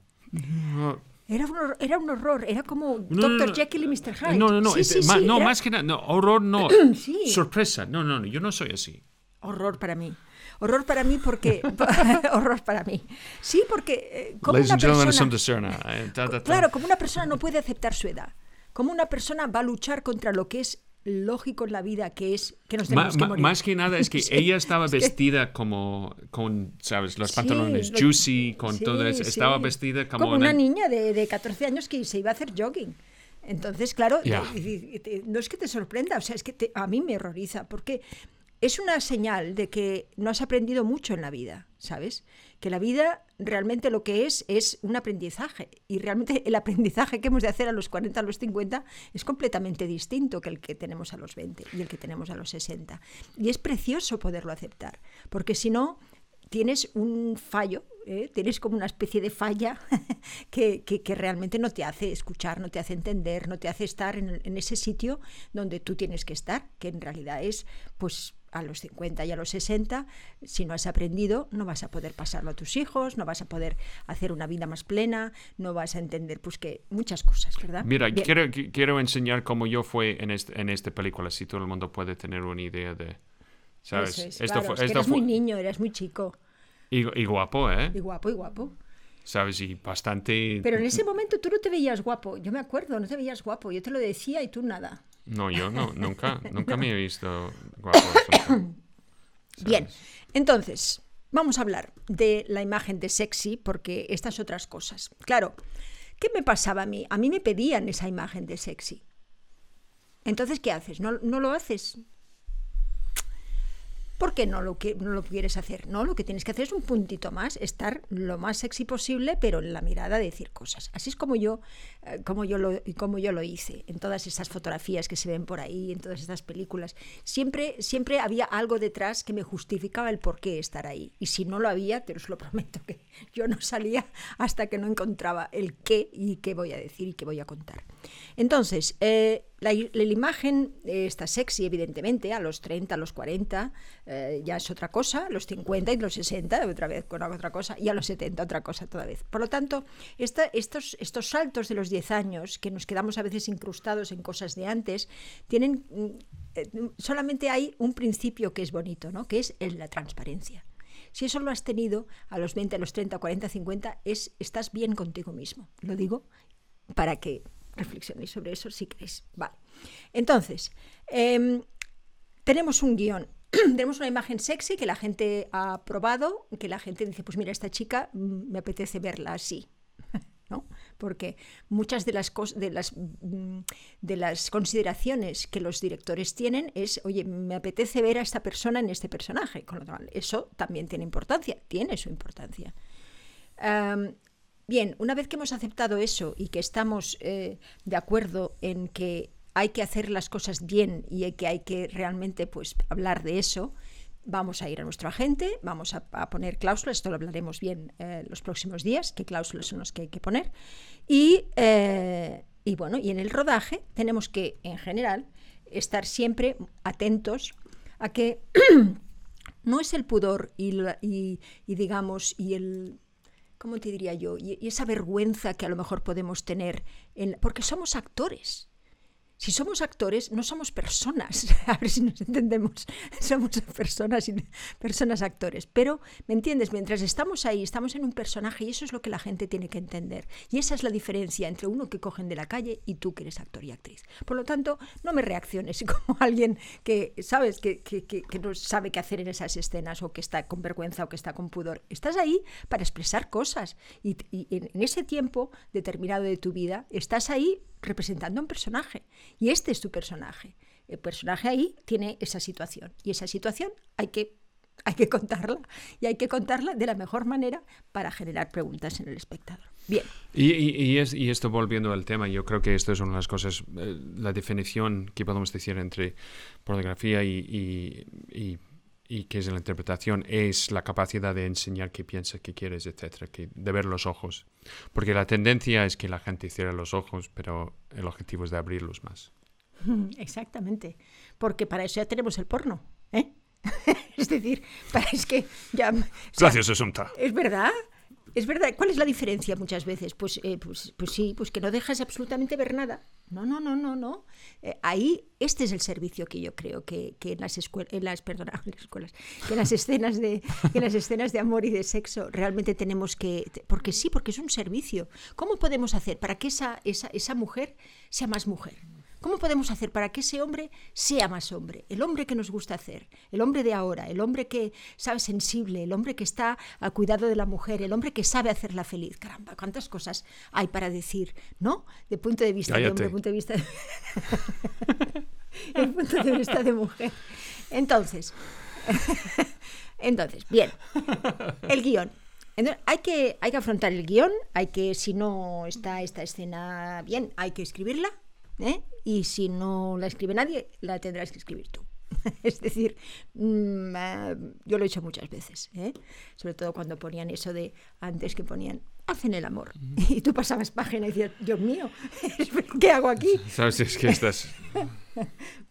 Era un, horror, era un horror, era como Dr. Jekyll y Mr. Hyde. No, no, no, no más que nada, no, horror no, (clears throat) sorpresa, no, no, no, yo no soy así. Horror para mí. Horror para mí porque... (laughs) (laughs) horror para mí. Sí, porque... Eh, como una persona, eh, claro, como una persona no puede aceptar su edad cómo una persona va a luchar contra lo que es lógico en la vida que es que nos Ma- tenemos que ma- morir. más que nada es que (laughs) Sí, ella estaba es que- vestida como con, ¿sabes? Los pantalones lo- juicy, con sí, todo eso. Estaba vestida como, como una niña de, de 14 años que se iba a hacer jogging. Entonces, claro, Ya. te- te- te- no es que te sorprenda, o sea, es que a mí me horroriza, porque es una señal de que no has aprendido mucho en la vida, ¿sabes? Que la vida realmente lo que es es un aprendizaje y realmente el aprendizaje que hemos de hacer a los 40, a los 50 es completamente distinto que el que tenemos a los 20 y el que tenemos a los 60. Y es precioso poderlo aceptar, porque si no tienes un fallo, ¿eh? tienes como una especie de falla (laughs) que, que- que realmente no te hace escuchar, no te hace entender, no te hace estar en, en ese sitio donde tú tienes que estar, que en realidad es pues a los 50 y a los 60, si no has aprendido, no vas a poder pasarlo a tus hijos, no vas a poder hacer una vida más plena, no vas a entender pues que muchas cosas, ¿verdad? Mira, Bien. quiero, qui- quiero enseñar cómo yo fue en, este, en esta película, si todo el mundo puede tener una idea de... ¿Sabes? Es, esto claro, fue, es que esto eras fue- muy niño, eras muy chico, y, y guapo, ¿eh? y guapo, y guapo. ¿Sabes? Y bastante... Pero en (laughs) ese momento tú no te veías guapo, yo me acuerdo, no te veías guapo, yo te lo decía y tú nada. No, yo no, (laughs) nunca, nunca me he visto guapo. (coughs) Bien, entonces, vamos a hablar de la imagen de sexy, porque estas otras cosas. Claro, ¿qué me pasaba a mí? A mí me pedían esa imagen de sexy. Entonces, ¿qué haces? ¿No, no lo haces? ¿Por qué no lo, que- no lo quieres hacer? No, lo que tienes que hacer es un puntito más, estar lo más sexy posible, pero en la mirada decir cosas. Así es como yo, eh, como yo, lo, como yo lo hice, en todas esas fotografías que se ven por ahí, en todas estas películas. Siempre, siempre había algo detrás que me justificaba el por qué estar ahí. Y si no lo había, te os lo prometo que yo no salía hasta que no encontraba el qué y qué voy a decir y qué voy a contar. Entonces, eh, la, la imagen eh, está sexy, evidentemente, a los 30, a los 40, eh, ya es otra cosa, a los 50 y los 60, otra vez con otra cosa, y a los 70, otra cosa toda vez. Por lo tanto, esta- estos, saltos de los 10 años, que nos quedamos a veces incrustados en cosas de antes, tienen. mm, eh, solamente hay un principio que es bonito, ¿no? que es el- la transparencia. Si eso lo has tenido a los 20, a los 30, 40, 50, es, estás bien contigo mismo. Lo digo para que reflexionéis sobre eso si queréis. Vale. Entonces, em, tenemos un guion. (clears throat) tenemos una imagen sexy que la gente ha probado, que la gente dice, pues mira, esta chica mm, me apetece verla así. (laughs) ¿no? Porque muchas de las, de, las, mm, de las consideraciones que los directores tienen es, oye, me apetece ver a esta persona en este personaje. Con lo cual, eso también tiene importancia, tiene su importancia. Am, bien, una vez que hemos aceptado eso y que estamos eh, de acuerdo en que hay que hacer las cosas bien y que hay que realmente pues, hablar de eso, vamos a ir a nuestro agente, vamos a, poner cláusulas, esto lo hablaremos bien eh, los próximos días, qué cláusulas son las que hay que poner. Y, eh, y bueno, y en el rodaje tenemos que, en general, estar siempre atentos a que (clears throat) no es el pudor y, digamos, y el, ¿cómo te diría yo? Y, esa vergüenza que a lo mejor podemos tener, en, porque somos actores. Si somos actores, no somos personas. (laughs) A ver si nos entendemos. (laughs) Somos personas personas actores. Pero, ¿me entiendes? Mientras estamos ahí, estamos en un personaje y eso es lo que la gente tiene que entender. Y esa es la diferencia entre uno que cogen de la calle y tú que eres actor y actriz. Por lo tanto, no me reacciones (laughs) como alguien que, ¿sabes? Que, que, no sabe qué hacer en esas escenas o que está con vergüenza o que está con pudor. Estás ahí para expresar cosas. Y, en ese tiempo determinado de tu vida, estás ahí representando a un personaje. Y este es tu personaje. El personaje ahí tiene esa situación. Y esa situación hay que, hay que contarla. Y hay que contarla de la mejor manera para generar preguntas en el espectador. Bien. Y, y, es, y esto volviendo al tema, yo creo que esto es una de las cosas, eh, la definición que podemos decir entre pornografía y, y, qué es la interpretación es la capacidad de enseñar qué piensas, qué quieres, etcétera, que, de ver los ojos. Porque la tendencia es que la gente cierre los ojos, pero el objetivo es de abrirlos más. (laughs) Exactamente. Porque para eso ya tenemos el porno. ¿eh? (laughs) es decir, (laughs) para es que ya. o sea, Gracias, Asunta. Es verdad. Es verdad. ¿Cuál es la diferencia muchas veces? Pues, eh, pues, pues sí, pues que no dejas absolutamente ver nada. No, no, no, no, no. Eh, ahí, este es el servicio que yo creo que, que en las escuelas, en las, perdona, (laughs) en las escuelas, que en las escenas de, que en las escenas de amor y de sexo realmente tenemos que, porque sí, porque es un servicio. ¿Cómo podemos hacer para que esa, esa, esa mujer sea más mujer? ¿Cómo podemos hacer para que ese hombre sea más hombre? El hombre que nos gusta hacer, el hombre de ahora, el hombre que sabe sensible, el hombre que está al cuidado de la mujer, el hombre que sabe hacerla feliz. Caramba, cuántas cosas hay para decir, ¿no? De punto de vista de hombre, de punto de vista de... (laughs) el punto de vista de mujer. Entonces, (laughs) entonces, bien, el guion. hay, que, hay que afrontar el guion, hay que, si no está esta escena bien, hay que escribirla, ¿eh? y si no la escribe nadie, la tendrás que escribir tú. (laughs) es decir, mm, eh, yo lo he hecho muchas veces, ¿eh? sobre todo cuando ponían eso de antes que ponían hacen el amor. (laughs) Y tú pasabas página y decías, Dios mío, (laughs) ¿qué hago aquí? ¿Sabes? Es que estás...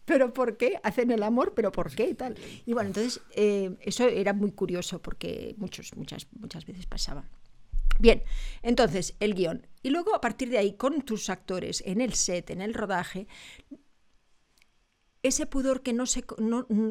¿Pero por qué? Hacen el amor, ¿pero por qué? Y, tal. y bueno, entonces eh, eso era muy curioso porque muchos, muchas, muchas veces pasaba. Bien, entonces el guion. Y luego a partir de ahí, con tus actores en el set, en el rodaje, ese pudor que no se,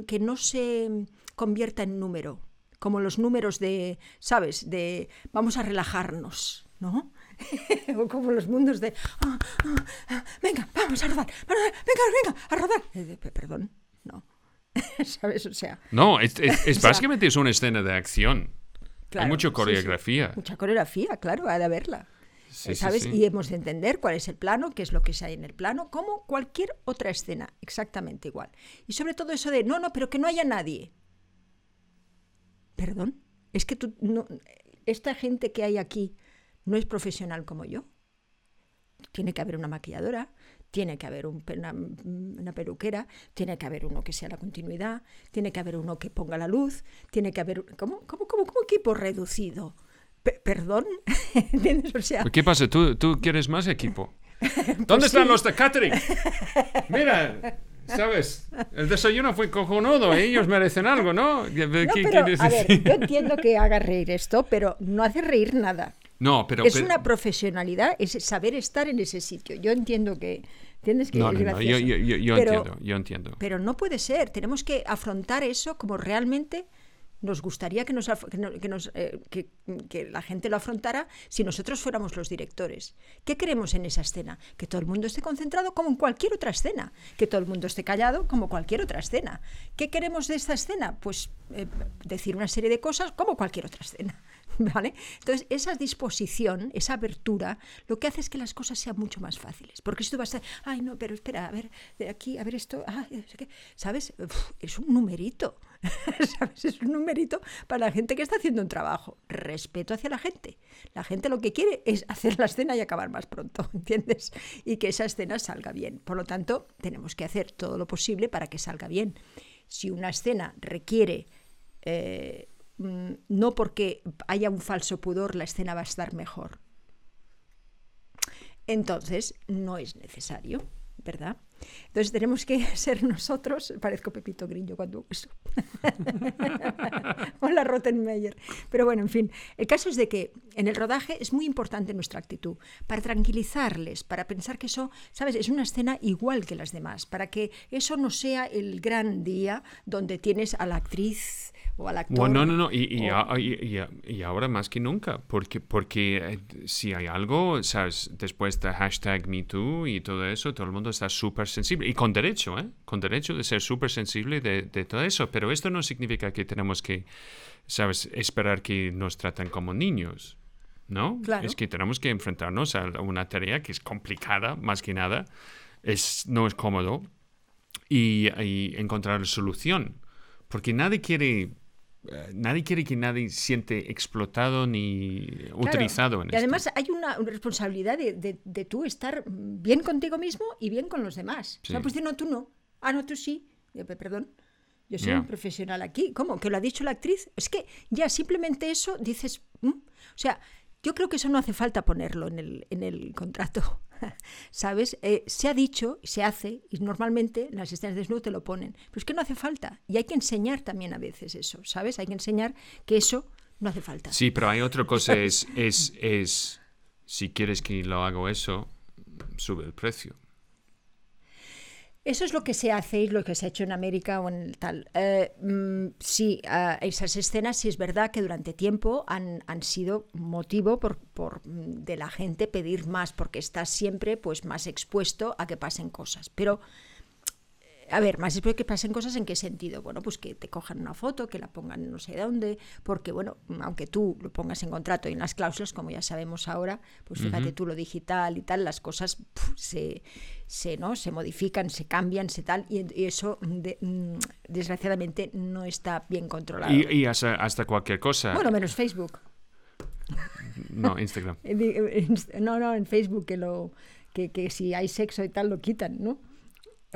que no se convierta en número, como los números de, ¿sabes? De vamos a relajarnos, ¿no? (laughs) o como los mundos de, ah, ah, ah, venga, vamos a rodar, venga, venga, a rodar. Eh, perdón, no. (laughs) ¿Sabes? O sea. No, es, (laughs) básicamente es una escena de acción. Hay mucha coreografía. Mucha coreografía, claro, ha de haberla. ¿Sabes? Y hemos de entender cuál es el plano, qué es lo que se hay en el plano, como cualquier otra escena, exactamente igual. Y sobre todo eso de, no, no, pero que no haya nadie. Perdón, es que tú, no, esta gente que hay aquí no es profesional como yo. Tiene que haber una maquilladora, tiene que haber una, peluquera, tiene que haber uno que sea la continuidad, tiene que haber uno que ponga la luz, tiene que haber... ¿Cómo, cómo, cómo, equipo reducido? ¿Perdón? (laughs) ¿Qué pasa? ¿Tú, ¿Tú quieres más equipo? (laughs) Pues ¿Dónde están los de catering? (laughs) Mira, ¿Sabes? El desayuno fue cojonudo, ellos merecen algo, ¿no? ¿Qué, a ver, yo entiendo que haga reír esto, pero no hace reír nada. No, pero... Es una profesionalidad, es saber estar en ese sitio. Yo entiendo que... ¿Entiendes que no, no, no, yo, yo, yo entiendo, yo entiendo. Pero no puede ser, tenemos que afrontar eso como realmente nos gustaría que, nos, eh, que, que, la gente lo afrontara si nosotros fuéramos los directores. ¿Qué queremos en esa escena? Que todo el mundo esté concentrado como en cualquier otra escena, que todo el mundo esté callado como cualquier otra escena. ¿Qué queremos de esta escena? Pues eh, decir una serie de cosas como cualquier otra escena. (laughs) ¿Vale? Entonces, esa disposición, esa apertura, lo que hace es que las cosas sean mucho más fáciles. Porque si tú vas a ay, no, pero espera, a ver, de aquí, a ver esto, ah, ¿sabes? es un numerito. (laughs) ¿Sabes? Es un numerito para la gente que está haciendo un trabajo. Respeto hacia la gente. La gente lo que quiere es (laughs) hacer la escena y acabar más pronto, ¿entiendes? Y que esa escena salga bien. Por lo tanto, tenemos que hacer todo lo posible para que salga bien. Si una escena requiere... Eh, no porque haya un falso pudor, la escena va a estar mejor. Entonces, no es necesario, ¿verdad? Entonces tenemos que (laughs) ser nosotros, parezco Pepito Grillo cuando uso. (laughs) Hola Rottenmeier. Pero bueno, en fin, el caso es de que en el rodaje es muy importante nuestra actitud, para tranquilizarles, para pensar que eso, ¿sabes? Es una escena igual que las demás, para que eso no sea el gran día donde tienes a la actriz o al actor. Bueno, no, no, no, y, y, ahora más que nunca, porque, porque eh, si hay algo, ¿sabes? Después de hashtag MeToo y todo eso, todo el mundo está súper sensible, y con derecho, ¿eh? Con derecho de ser súper sensible de, de, todo eso, pero esto no significa que tenemos que, ¿sabes? Esperar que nos traten como niños. ¿No? Claro. Es que tenemos que enfrentarnos a una tarea que es complicada, más que nada, es, no es cómodo, y, y encontrar solución. Porque nadie quiere nadie quiere que nadie siente explotado ni utilizado en Y además hay una responsabilidad de, de, tú estar bien contigo mismo y bien con los demás. O sea, pues no, tú no. Ah, no, tú sí. Perdón. Yo soy un profesional aquí. ¿Cómo? ¿Que lo ha dicho la actriz? Es que ya simplemente eso dices... O sea, yo creo que eso no hace falta ponerlo en el, en el contrato. (laughs) ¿Sabes? Eh, se ha dicho, se hace, y normalmente en las escenas de desnudo te lo ponen, pero es que no hace falta. Y hay que enseñar también a veces eso, ¿sabes? Hay que enseñar que eso no hace falta. Sí, pero hay otra cosa, es, es, es si quieres que lo haga eso, sube el precio. Eso es lo que se hace y lo que se ha hecho en América o en tal. Eh, mm, sí, uh, esas escenas sí es verdad que durante tiempo han, han sido motivo por, por, mm, de la gente pedir más, porque estás siempre pues, más expuesto a que pasen cosas. Pero a ver, más después que pasen cosas, ¿en qué sentido? Bueno, pues que te cojan una foto, que la pongan no sé dónde, porque bueno, aunque tú lo pongas en contrato y en las cláusulas, como ya sabemos ahora, pues fíjate tú lo digital y tal, las cosas se, se, ¿no? se modifican, se cambian, se tal, y, eso mm, desgraciadamente no está bien controlado. Y, hasta, hasta cualquier cosa. Bueno, menos Facebook. No, Instagram. (laughs) no, no, en Facebook que lo que, que si hay sexo y tal lo quitan, ¿no?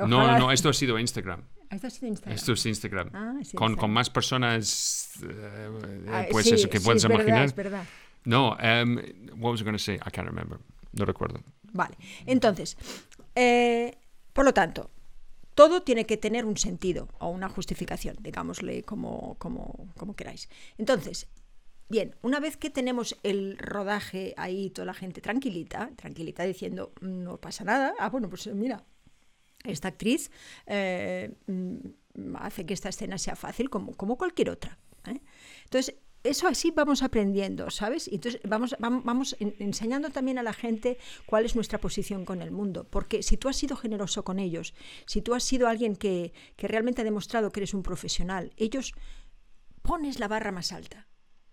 No, no, esto ha sido Instagram. Esto ha sido Instagram. Esto es Instagram. Ah, sí, con, Instagram. con, más personas, uh, ah, pues sí, eso que sí, puedes es imaginar. Verdad, es verdad. No, um, what was I going to say? I can't remember. No recuerdo. Vale. Entonces, eh, por lo tanto, todo tiene que tener un sentido o una justificación, digámosle como, como, como queráis. Entonces, Bien, una vez que tenemos el rodaje ahí, toda la gente tranquilita, tranquilita diciendo, no pasa nada, ah, bueno, pues mira, esta actriz eh, hace que esta escena sea fácil como, como cualquier otra. ¿eh? Entonces, eso así vamos aprendiendo, ¿sabes? Y entonces vamos, vamos, vamos enseñando también a la gente cuál es nuestra posición con el mundo. Porque si tú has sido generoso con ellos, si tú has sido alguien que, que realmente ha demostrado que eres un profesional, ellos pones la barra más alta.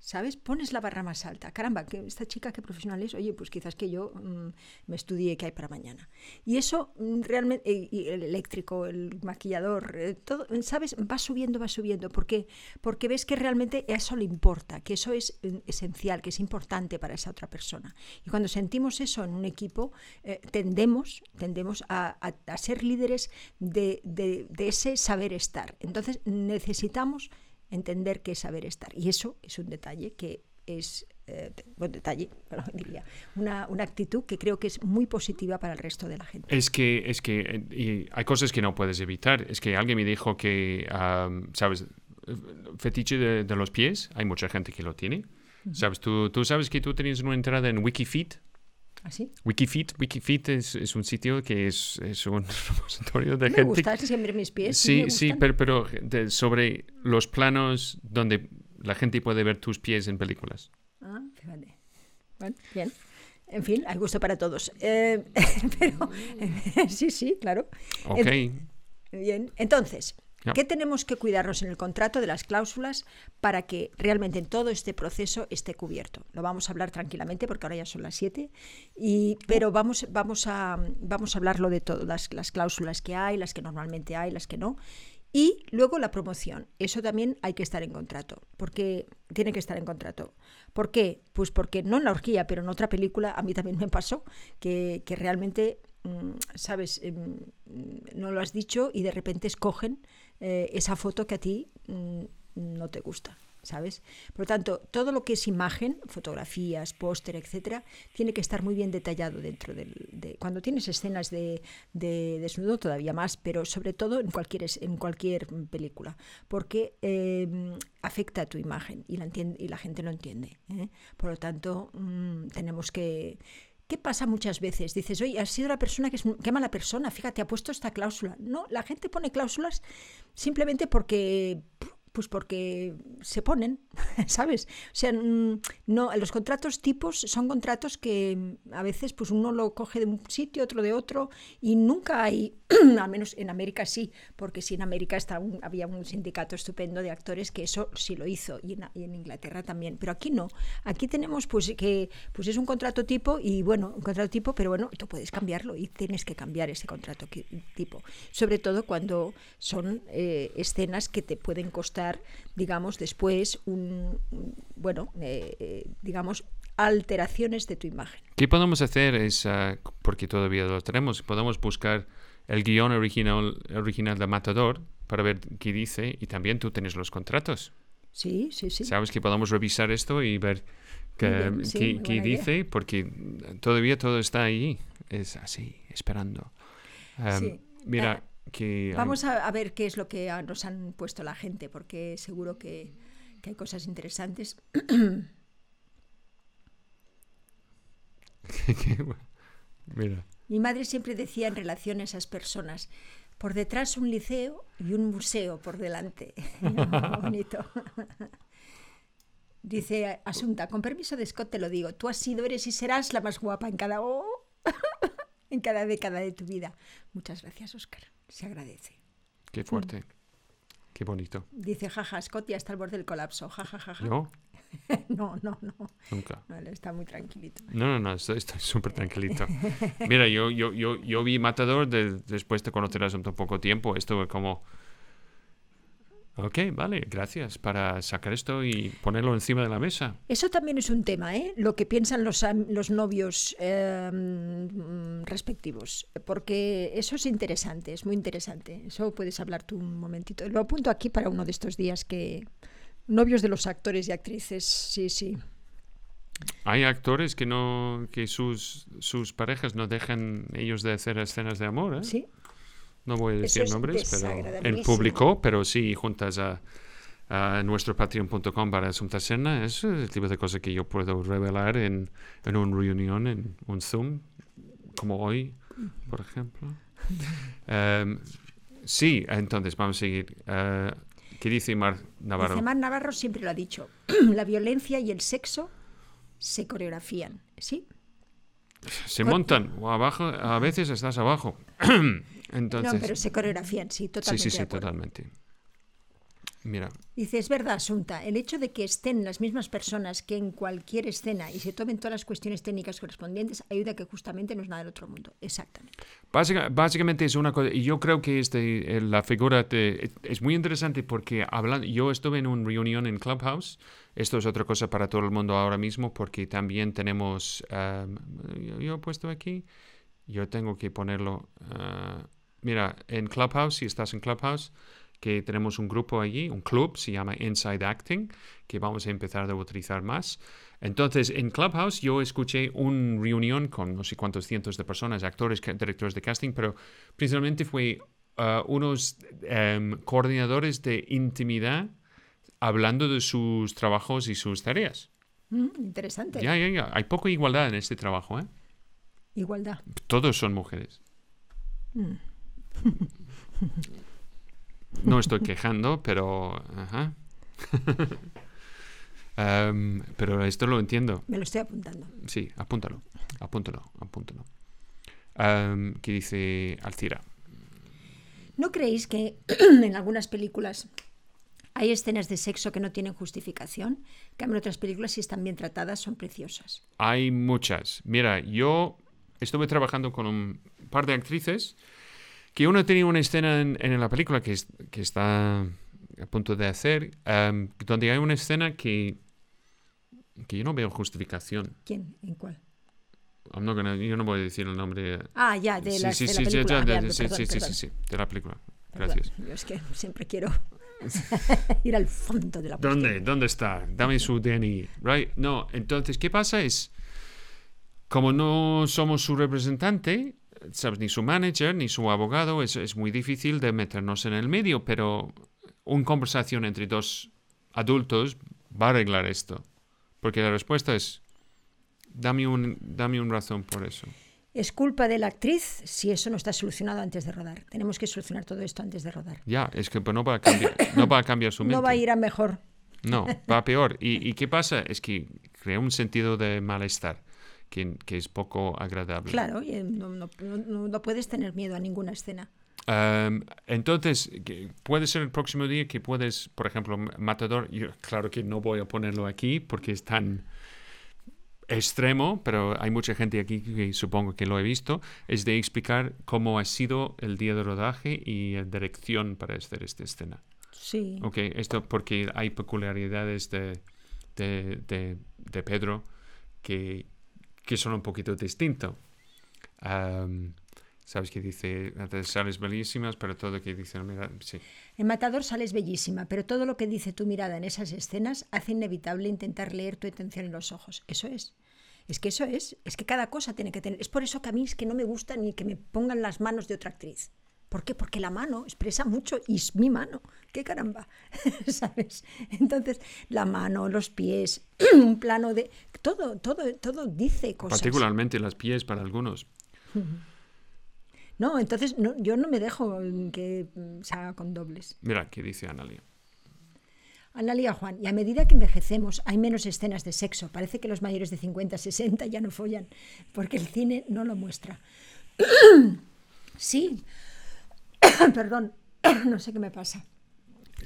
¿Sabes? Pones la barra más alta. Caramba, que esta chica qué profesional es. Oye, pues quizás que yo mmm, me estudie qué hay para mañana. Y eso mmm, realmente, y el eléctrico, el maquillador, eh, todo, ¿sabes? Va subiendo, va subiendo. ¿Por qué? Porque ves que realmente eso le importa, que eso es eh, esencial, que es importante para esa otra persona. Y cuando sentimos eso en un equipo, eh, tendemos, tendemos a, a, a ser líderes de, de, de ese saber estar. Entonces necesitamos entender qué es saber estar. Y eso es un detalle que es, eh, buen detalle, (laughs) pero diría, una, una, actitud que creo que es muy positiva para el resto de la gente. Es que, es que y hay cosas que no puedes evitar. Es que alguien me dijo que, um, ¿sabes? Fetiche de, de, los pies, hay mucha gente que lo tiene. Uh -huh. ¿Sabes? ¿Tú, tú sabes que tú tenías una entrada en Wikifeet. ¿Ah, sí? Wikifeet, Wikifeet es, es, un sitio que es, es un (laughs) repositorio de me gente. Me gusta siempre mis pies. Sí, me sí, pero, pero de, sobre los planos donde la gente puede ver tus pies en películas. Ah, fíjate. Bueno, bien. En fin, hay gusto para todos. Eh, (laughs) pero (laughs) sí, sí, claro. Ok. En, bien, entonces, ¿Qué tenemos que cuidarnos en el contrato de las cláusulas para que realmente en todo este proceso esté cubierto? Lo vamos a hablar tranquilamente porque ahora ya son las 7, y, pero vamos, vamos, a, vamos a hablarlo de todo, las, las cláusulas que hay, las que normalmente hay, las que no. Y luego la promoción. Eso también hay que estar en contrato. Porque tiene que estar en contrato. ¿Por qué? Pues porque no en la horquilla, pero en otra película a mí también me pasó que, que realmente, ¿sabes? No lo has dicho y de repente escogen eh, esa foto que a ti mm, no te gusta. ¿Sabes? Por lo tanto, todo lo que es imagen, fotografías, póster, etcétera, tiene que estar muy bien detallado dentro del. De, cuando tienes escenas de, de, desnudo, todavía más, pero sobre todo en cualquier, en cualquier película, porque eh, afecta a tu imagen y la, entiende, y la gente lo entiende. ¿eh? Por lo tanto, mmm, tenemos que, ¿Qué pasa muchas veces? Dices, oye, has sido la persona que es. Qué mala persona, fíjate, ha puesto esta cláusula. No, la gente pone cláusulas simplemente porque. Pues porque se ponen, (laughs) ¿sabes? O sea, no, los contratos tipos son contratos que a veces pues uno lo coge de un sitio, otro de otro, y nunca hay, (clears throat) al menos en América sí, porque sí en América está un, había un sindicato estupendo de actores que eso sí lo hizo, y en, y en, Inglaterra también, pero aquí no. Aquí tenemos pues que pues es un contrato tipo, y bueno, un contrato tipo, pero bueno, tú puedes cambiarlo y tienes que cambiar ese contrato tipo. Sobre todo cuando son eh, escenas que te pueden costar digamos, después, un, bueno, eh, digamos, alteraciones de tu imagen. ¿Qué podemos hacer? Es, uh, porque todavía lo tenemos, podemos buscar el guion original, original de Matador para ver qué dice y también tú tienes los contratos. Sí, sí, sí. Sabes que podemos revisar esto y ver sí, qué, qué dice, idea. porque todavía todo está ahí, es así, esperando. Um, sí. Mira, uh, que... Vamos a, a, ver qué es lo que nos han puesto la gente, porque seguro que, que hay cosas interesantes. (clears throat) (laughs) Mira. Mi madre siempre decía en relación a esas personas, Por detrás un liceo y un museo por delante. (laughs) Bonito. (laughs) Dice Asunta, con permiso de Scott te lo digo, tú has sido, eres y serás la más guapa en cada, oh, en cada década de tu vida. Muchas gracias, Oscar. Se agradece. Qué fuerte. Qué bonito. Dice, jaja, Scott ya está al borde del colapso. Jaja, jaja. ¿Yo? (laughs) no, no, no. Nunca. No, él está muy tranquilito. No, no, no, estoy súper tranquilito. Mira, yo, yo, yo, yo vi Matador de- después de conocer a Asunto poco tiempo. Estuve como... Ok, vale, gracias para sacar esto y ponerlo encima de la mesa. Eso también es un tema, ¿eh? Lo que piensan los, los novios eh, mm, respectivos. Porque eso es interesante, es muy interesante. Eso puedes hablar tú un momentito. Lo apunto aquí para uno de estos días que... Novios de los actores y actrices, sí, sí. Hay actores que no que sus, sus parejas no dejan ellos de hacer escenas de amor, ¿eh? Sí, No voy a decir es nombres, pero en público, pero sí juntas a, a nuestro patreon.com para Asunta Serna. Es el tipo de cosa que yo puedo revelar en, en una reunión, en un Zoom, como hoy, por ejemplo. (laughs) Em, sí, entonces vamos a seguir. Eh, ¿Qué dice Mar Navarro? Dice Mar Navarro siempre lo ha dicho. (clears throat) la violencia y el sexo se coreografían, ¿sí? Se montan o abajo, a veces estás abajo. (clears throat) entonces, no, pero se coreografían, sí, sí, totalmente. sí, sí, acuerdo. totalmente. Mira, Dice, es verdad, Asunta, el hecho de que estén las mismas personas que en cualquier escena y se tomen todas las cuestiones técnicas correspondientes ayuda a que justamente no es nada del otro mundo. Exactamente. Básica- básicamente es una cosa, y yo creo que este, eh, la figura de- es muy interesante porque hablando, yo estuve en una reunión en Clubhouse, esto es otra cosa para todo el mundo ahora mismo porque también tenemos, um, yo, yo he puesto aquí, yo tengo que ponerlo, uh, mira, en Clubhouse, si estás en Clubhouse, que tenemos un grupo allí, un club, se llama Inside Acting, que vamos a empezar a utilizar más. Entonces, en Clubhouse yo escuché una reunión con no sé cuántos cientos de personas, actores, directores de casting, pero principalmente fue uh, unos em, coordinadores de intimidad hablando de sus trabajos y sus tareas. Mm, interesante. Ya, ya, ya. Hay poca igualdad en este trabajo, ¿eh? Igualdad. Todos son mujeres. No estoy quejando, pero... Ajá. (laughs) Em, pero esto lo entiendo. Me lo estoy apuntando. Sí, apúntalo. Apúntalo, apúntalo. Em, ¿Qué dice Alcira? ¿No creéis que (clears throat) en algunas películas hay escenas de sexo que no tienen justificación? Que en otras películas, si están bien tratadas, son preciosas. Hay muchas. Mira, yo estuve trabajando con un par de actrices que una tenía una escena en, en la película que, es- que está a punto de hacer, em, donde hay una escena que, que yo no veo justificación. ¿Quién? ¿En cuál? I'm not gonna- yo no voy a decir el nombre. Ah, ya, de, sí, las- sí, de sí, la sí, película. ya, Ah, de- ya, de- sí, perdón, sí, sí, perdón, sí, sí, de la película. perdón. Gracias. Yo es que siempre quiero (laughs) (laughs) ir al fondo de la cuestión. ¿Dónde? ¿Dónde está? Dame su DNI. Right? No, entonces, ¿qué pasa? Es, como no somos su representante, ¿sabes? Ni su manager, ni su abogado, es, es muy difícil de meternos en el medio, pero una conversación entre dos adultos va a arreglar esto. Porque la respuesta es, dame un, dame un razón por eso. Es culpa de la actriz si eso no está solucionado antes de rodar. Tenemos que solucionar todo esto antes de rodar. Ya, es que pues, no va a cambiar, no va a cambiar su mente. (coughs) No va a ir a mejor. No, va a peor. ¿Y, y qué pasa? Es que crea un sentido de malestar que, que es poco agradable. Claro, y, eh, no, no- no- puedes tener miedo a ninguna escena. Um, entonces, puede ser el próximo día que puedes, por ejemplo, Matador, yo, claro que no voy a ponerlo aquí porque es tan extremo, pero hay mucha gente aquí que supongo que lo he visto, es de explicar cómo ha sido el día de rodaje y la dirección para hacer esta escena. Sí. Ok, esto porque hay peculiaridades de, de, de- de Pedro que, que son un poquito distintos. Am, Sabes que dice, sales bellísimas, pero todo que dice, mira, sí. En Matador sales bellísima, pero todo lo que dice tu mirada en esas escenas hace inevitable intentar leer tu atención en los ojos. Eso es. Es que eso es. Es que cada cosa tiene que tener. Es por eso que a mí es que no me gusta ni que me pongan las manos de otra actriz. ¿Por qué? Porque la mano expresa mucho y es mi mano. ¡Qué caramba! (laughs) ¿Sabes? Entonces, la mano, los pies, (clears throat) un plano de. Todo, todo, todo dice cosas. Particularmente las pies para algunos. (laughs) No, entonces no, yo no me dejo que mm, se haga con dobles. Mira, ¿qué dice Analia? Analia Juan, y a medida que envejecemos hay menos escenas de sexo. Parece que los mayores de 50, 60 ya no follan, porque el cine no lo muestra. (clears throat) sí, (coughs) perdón, (coughs) no sé qué me pasa.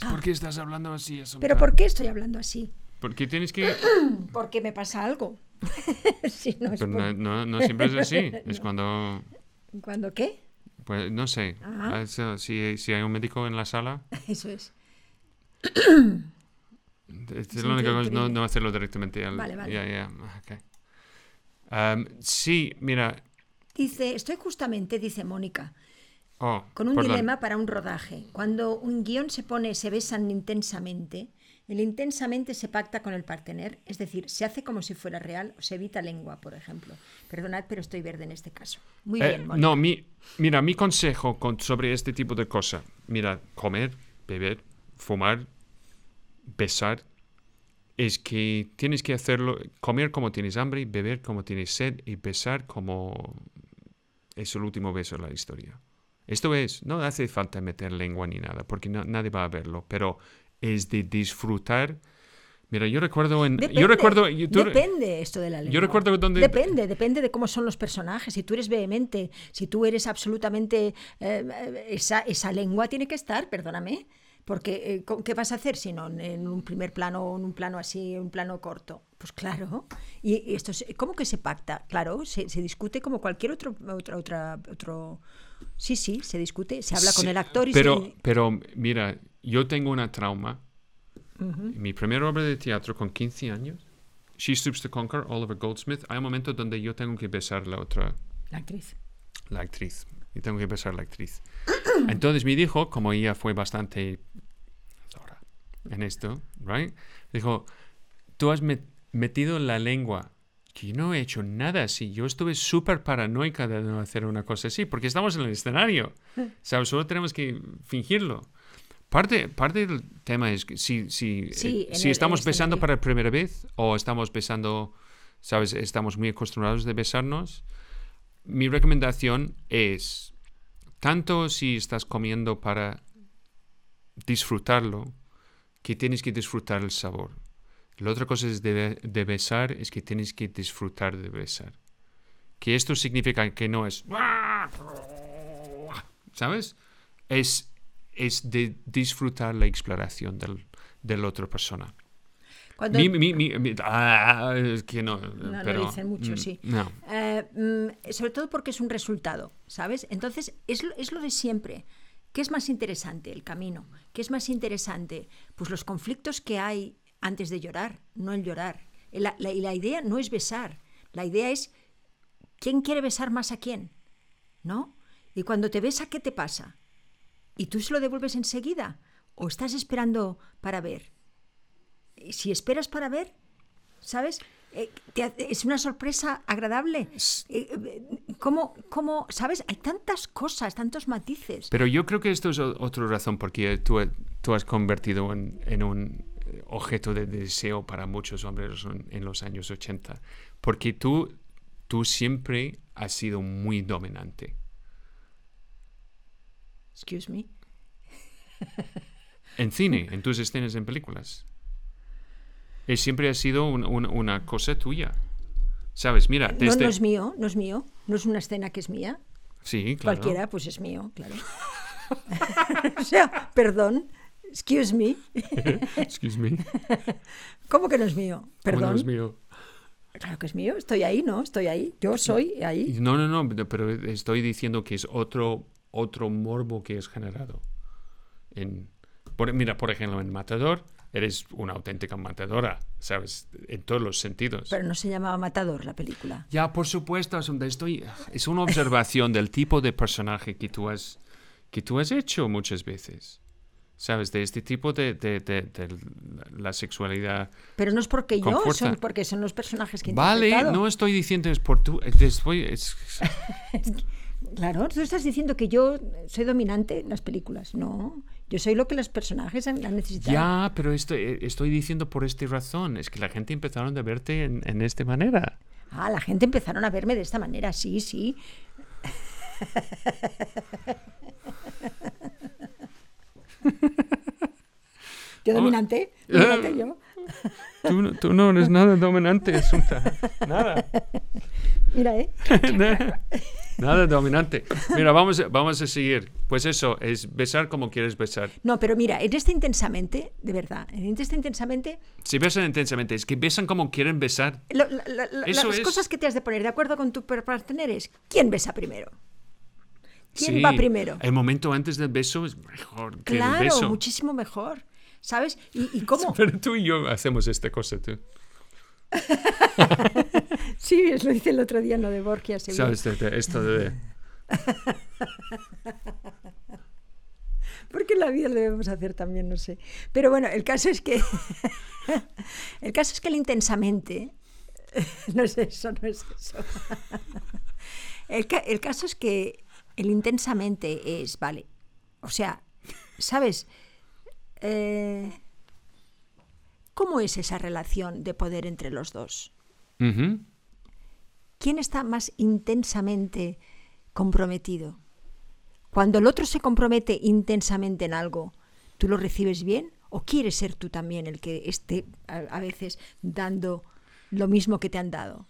¿Por qué estás hablando así? ¿Pero por qué estoy hablando así? Porque tienes que... (coughs) Porque me pasa algo. (laughs) no, Pero no, no, siempre es así. (laughs) Es cuando... ¿Cuándo qué? Pues no sé. Ah, si, si hay un médico en la sala... (laughs) Eso es. Es la única cosa, no, no, hacerlo directamente. vale, vale. sí, mira. Dice, estoy justamente, dice Mónica, oh, con un dilema para un rodaje. Cuando un guion se pone, se besan intensamente, el intensamente se pacta con el partener, es decir, se hace como si fuera real o se evita lengua, por ejemplo. Perdonad, pero estoy verde en este caso. Muy eh, bien, Mónica. No, mi, mira, mi consejo sobre este tipo de cosas, mira, comer, beber, fumar, besar, es que tienes que hacerlo, comer como tienes hambre, beber como tienes sed y besar como es el último beso de la historia. Esto es, no hace falta meter lengua ni nada, porque nadie va a verlo, pero es de disfrutar. Mira, yo recuerdo en... Depende, yo recuerdo, depende esto de la lengua. Yo recuerdo donde... Depende, depende de cómo son los personajes. Si tú eres vehemente, si tú eres absolutamente... Eh, esa, esa lengua tiene que estar, perdóname. Porque, eh, ¿qué vas a hacer si no en un primer plano o en un plano así, un plano corto? Pues claro. Y, esto, ¿cómo que se pacta? Claro, se, discute como cualquier otro, otra, otra, otro... Sí, sí, se discute, se habla con el actor y pero, se... Pero, mira, yo tengo una trauma. Mi primera obra de teatro con 15 años, She Stoops to Conquer, Oliver Goldsmith, hay un momento donde yo tengo que besar la otra... La actriz. La actriz. Y tengo que besar la actriz. Entonces me dijo, como ella fue bastante en esto, right? Dijo, tú has metido la lengua, que yo no he hecho nada así. Yo estuve súper paranoica de no hacer una cosa así, porque estamos en el escenario. ¿Sabes? Solo tenemos que fingirlo. Parte, parte del tema es que si, si, si estamos besando para primera vez o estamos besando, ¿sabes? Estamos muy acostumbrados de besarnos. Mi recomendación es, tanto si estás comiendo para disfrutarlo, que tienes que disfrutar el sabor. La otra cosa es de, besar, es que tienes que disfrutar de besar. Que esto significa que no es... ¿Sabes? Es, es de disfrutar la exploración del, de la persona. Ah, que no, pero, lo dicen mucho, mm, sí. No. Eh, mm, sobre todo porque es un resultado, ¿sabes? Entonces, es, es lo de siempre. ¿Qué es más interesante? El camino. ¿Qué es más interesante? Pues los conflictos que hay antes de llorar, no el llorar. Y la, la, idea no es besar. La idea es quién quiere besar más a quién. ¿No? Y cuando te besa, ¿qué te pasa? ¿Y tú se lo devuelves enseguida? ¿O estás esperando para ver? Si esperas para ver, ¿sabes? Eh, es una sorpresa agradable. Eh, eh, ¿Cómo, ¿Cómo, sabes? Hay tantas cosas, tantos matices. Pero yo creo que esto es otra razón porque tú, tú has convertido en, un objeto de deseo para muchos hombres en, los años 80. Porque tú, tú siempre has sido muy dominante. Excuse me. en cine, en tus escenas en películas siempre ha sido una cosa tuya. ¿Sabes? Mira, no, no es mío, no es mío. No es una escena que es mía. Sí, claro. Cualquiera, pues es mío, claro. (laughs) o sea, perdón. Excuse me. (laughs) Excuse me. ¿Cómo que no es mío? Perdón. no es mío? Claro que es mío, estoy ahí, ¿no? Estoy ahí, yo soy ahí. No, no, no, pero estoy diciendo que es otro, otro morbo que es generado. En, mira, por ejemplo, en Matador, eres una auténtica matadora, ¿sabes? En todos los sentidos. Pero no se llamaba Matador la película. Ya, por supuesto, estoy, es una observación del tipo de personaje que tú has, que tú has hecho muchas veces. ¿Sabes? De este tipo de, de, de, la sexualidad. Pero no es porque yo, son porque son los personajes que Vale, no estoy diciendo es por tú. Es, (laughs) claro, tú estás diciendo que yo soy dominante en las películas. No, yo soy lo que los personajes han, necesitado. Ya, pero estoy, eh, estoy diciendo por esta razón. Es que la gente empezaron a verte en, en esta manera. Ah, la gente empezaron a verme de esta manera, sí, sí. (laughs) ¿Yo dominante? (laughs) ¿Dominante yo? Tú, no- tú no eres nada dominante, Asunta. Nada. (laughs) Mira, ¿eh? Nada, dominante. Mira, vamos, a- vamos a seguir. Pues eso, es besar como quieres besar. No, pero mira, en este intensamente, de verdad, en este intensamente, Si besan intensamente, es que besan como quieren besar. lo- Eso las es. cosas que te has de poner de acuerdo con tu partner es, ¿quién besa primero? ¿Quién Sí, va primero? El momento antes del beso es mejor que el Claro, beso. muchísimo mejor. ¿Sabes? ¿Y, y (laughs) cómo? Pero tú y yo hacemos esta cosa, tú. (laughs) (laughs) Sí, lo hice el otro día en lo de Borgia. Sevilla. ¿Sabes? Esto de... (laughs) Porque la vida lo debemos hacer también, no sé. Pero bueno, el caso es que. (laughs) el caso es que el intensamente. no es eso, no es eso. el, ca- el caso es que el intensamente es, vale. O sea, ¿sabes? Eh, ¿Cómo es esa relación de poder entre los dos? Ujú. ¿Quién está más intensamente comprometido? Cuando el otro se compromete intensamente en algo, ¿tú lo recibes bien? ¿O quieres ser tú también el que esté a, veces dando lo mismo que te han dado?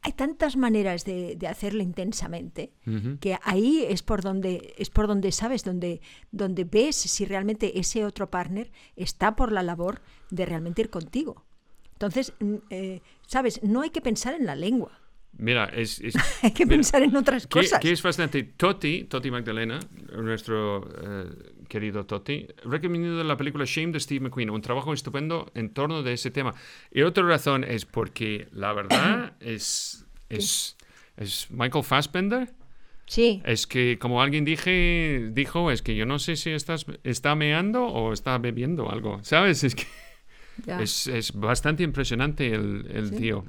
Hay tantas maneras de, de hacerlo intensamente que ahí es por donde es por donde sabes donde donde ves si realmente ese otro partner está por la labor de realmente ir contigo. Entonces, mm, eh, sabes, no hay que pensar en la lengua, Mira, es... es- (laughs) hay que mira, pensar en otras ¿Qué, cosas. qué es fascinante? Toti, Toti Magdalena, nuestro eh, querido Toti, recomiendo la película Shame de Steve McQueen, un trabajo estupendo en torno de ese tema. Y otra razón es porque la verdad (coughs) es, es, es Michael Fassbender. Sí, Es que, como alguien dije, dijo, es que yo no sé si estás, está meando o está bebiendo algo, ¿sabes? Es que ya. es, es bastante impresionante el, el ¿Sí? tío.